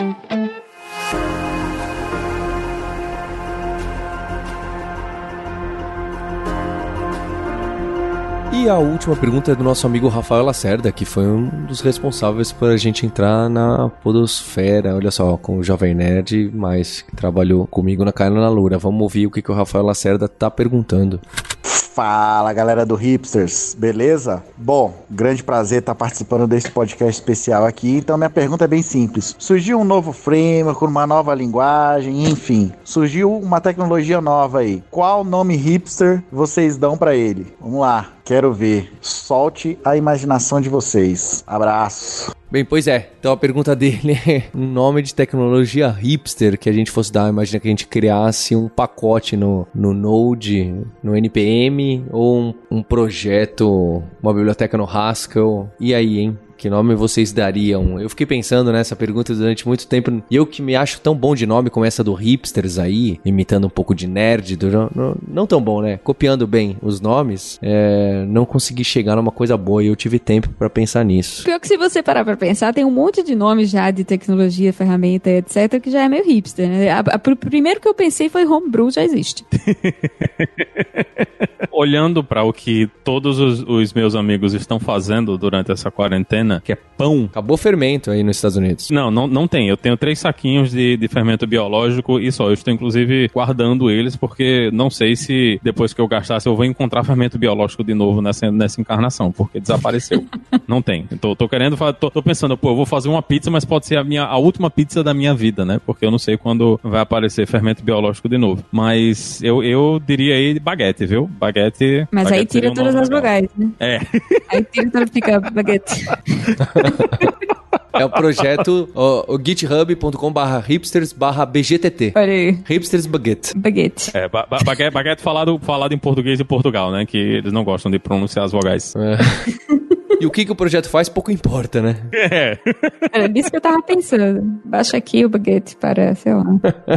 E a última pergunta é do nosso amigo Rafael Lacerda, que foi um dos responsáveis por a gente entrar na podosfera, olha só, com o Jovem Nerd, mas que trabalhou comigo na Carla na Lura. Vamos ouvir o que, que o Rafael Lacerda tá perguntando. Fala galera do Hipsters, beleza? Bom, grande prazer estar participando desse podcast especial aqui. Então, minha pergunta é bem simples: surgiu um novo framework, uma nova linguagem, enfim, surgiu uma tecnologia nova aí. Qual nome hipster vocês dão para ele? Vamos lá, quero ver. Solte a imaginação de vocês. Abraço. Bem, pois é. Então a pergunta dele é um nome de tecnologia hipster que a gente fosse dar. Imagina que a gente criasse um pacote no, no Node, no NPM, ou um, um projeto, uma biblioteca no Haskell. E aí, hein? Que nome vocês dariam? Eu fiquei pensando nessa pergunta durante muito tempo. E eu que me acho tão bom de nome como essa do hipsters aí, imitando um pouco de nerd, do, não, não tão bom, né? Copiando bem os nomes, é, não consegui chegar numa coisa boa e eu tive tempo para pensar nisso. Pior que se você parar pra pensar, tem um monte de nomes já de tecnologia, ferramenta, etc, que já é meio hipster, né? A, a, o primeiro que eu pensei foi homebrew, já existe. Olhando para o que todos os, os, meus amigos estão fazendo durante essa quarentena, que é pão. Acabou fermento aí nos Estados Unidos. Não, não, não tem. Eu tenho três saquinhos de, de fermento biológico e só. Eu estou, inclusive, guardando eles porque não sei se depois que eu gastasse eu vou encontrar fermento biológico de novo nessa, nessa encarnação, porque desapareceu. não tem. Então, tô querendo, tô, tô, pensando, pô, eu vou fazer uma pizza, mas pode ser a minha a última pizza da minha vida, né? Porque eu não sei quando vai aparecer fermento biológico de novo. Mas eu, eu diria aí baguete, viu? Baguete. Mas baguete aí tira todas as vogais, né? É. Aí tira tudo fica baguete. É o projeto o, o github.com barra hipsters barra BGTT. Olha aí. Hipsters Baguette. Baguette. É, ba baguete, baguete falado, falado em português de Portugal, né? Que eles não gostam de pronunciar as vogais. É. E o que, que o projeto faz, pouco importa, né? É. Era disso que eu tava pensando. Baixa aqui o baguete para, sei lá.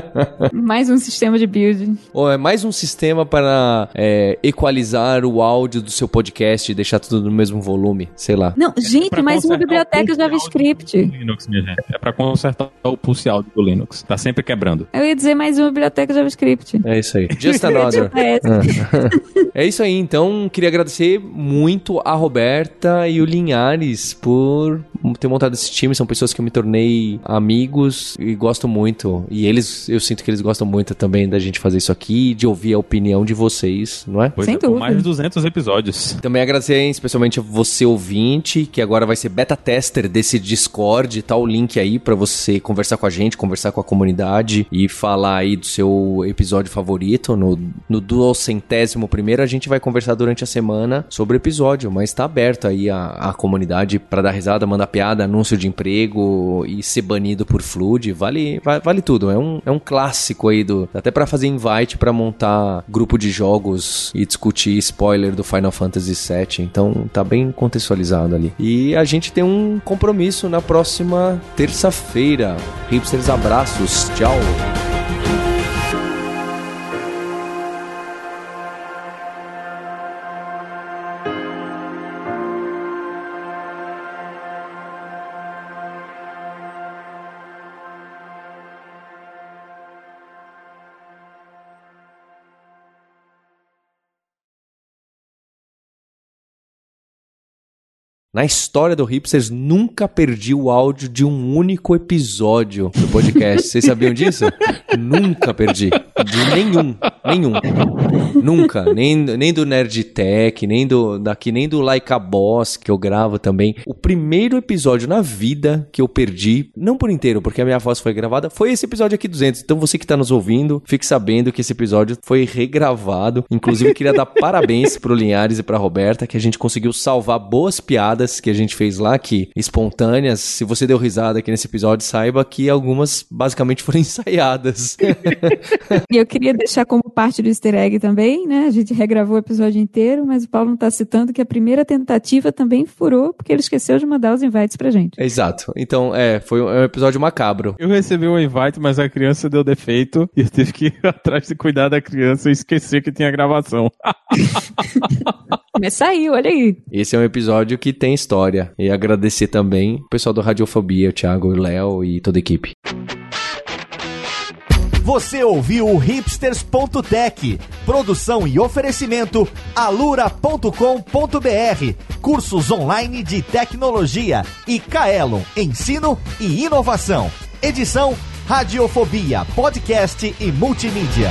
mais um sistema de build. Ou é mais um sistema para é, equalizar o áudio do seu podcast e deixar tudo no mesmo volume, sei lá. Não, gente, mais uma biblioteca JavaScript. Linux, minha gente. É para consertar o pulse áudio do Linux. Tá sempre quebrando. Eu ia dizer mais uma biblioteca JavaScript. É isso aí. Just another. é isso aí, então queria agradecer muito a Roberta e o Linhares por ter montado esse time. São pessoas que eu me tornei amigos e gosto muito. E eles, eu sinto que eles gostam muito também da gente fazer isso aqui, de ouvir a opinião de vocês, não é? Pois Sem é, dúvida. mais de 200 episódios. Também agradecer especialmente a você ouvinte, que agora vai ser beta tester desse Discord, tá o link aí para você conversar com a gente, conversar com a comunidade e falar aí do seu episódio favorito. No, no duocentésimo primeiro a gente vai conversar durante a semana sobre o episódio, mas tá aberto aí a, a comunidade para dar risada, mandar piada, anúncio de emprego e ser banido por flood, vale, vale, vale tudo. É um, é um clássico aí do. Até para fazer invite para montar grupo de jogos e discutir spoiler do Final Fantasy VII. Então tá bem contextualizado ali. E a gente tem um compromisso na próxima terça-feira. Hipsters, abraços. Tchau. Na história do Hipsters, nunca perdi o áudio de um único episódio do podcast. Vocês sabiam disso? nunca perdi. De nenhum. Nenhum. Nunca. Nem, nem do Nerdtech, nem do daqui, nem do Like a Boss, que eu gravo também. O primeiro episódio na vida que eu perdi, não por inteiro, porque a minha voz foi gravada, foi esse episódio aqui 200. Então você que tá nos ouvindo, fique sabendo que esse episódio foi regravado. Inclusive, queria dar parabéns pro Linhares e pra Roberta, que a gente conseguiu salvar boas piadas piadas que a gente fez lá, que espontâneas, se você deu risada aqui nesse episódio, saiba que algumas basicamente foram ensaiadas. e eu queria deixar como parte do easter egg também, né? A gente regravou o episódio inteiro, mas o Paulo não tá citando que a primeira tentativa também furou, porque ele esqueceu de mandar os invites pra gente. Exato. Então, é, foi um, é um episódio macabro. Eu recebi um invite, mas a criança deu defeito e eu tive que ir atrás de cuidar da criança e esquecer que tinha gravação. mas saiu, olha aí. Esse é um episódio que tem história. E agradecer também o pessoal do Radiofobia, o Thiago, o Léo e toda a equipe. Você ouviu o hipsters.tech, produção e oferecimento alura.com.br, cursos online de tecnologia e Kaelon, ensino e inovação. Edição Radiofobia, podcast e multimídia.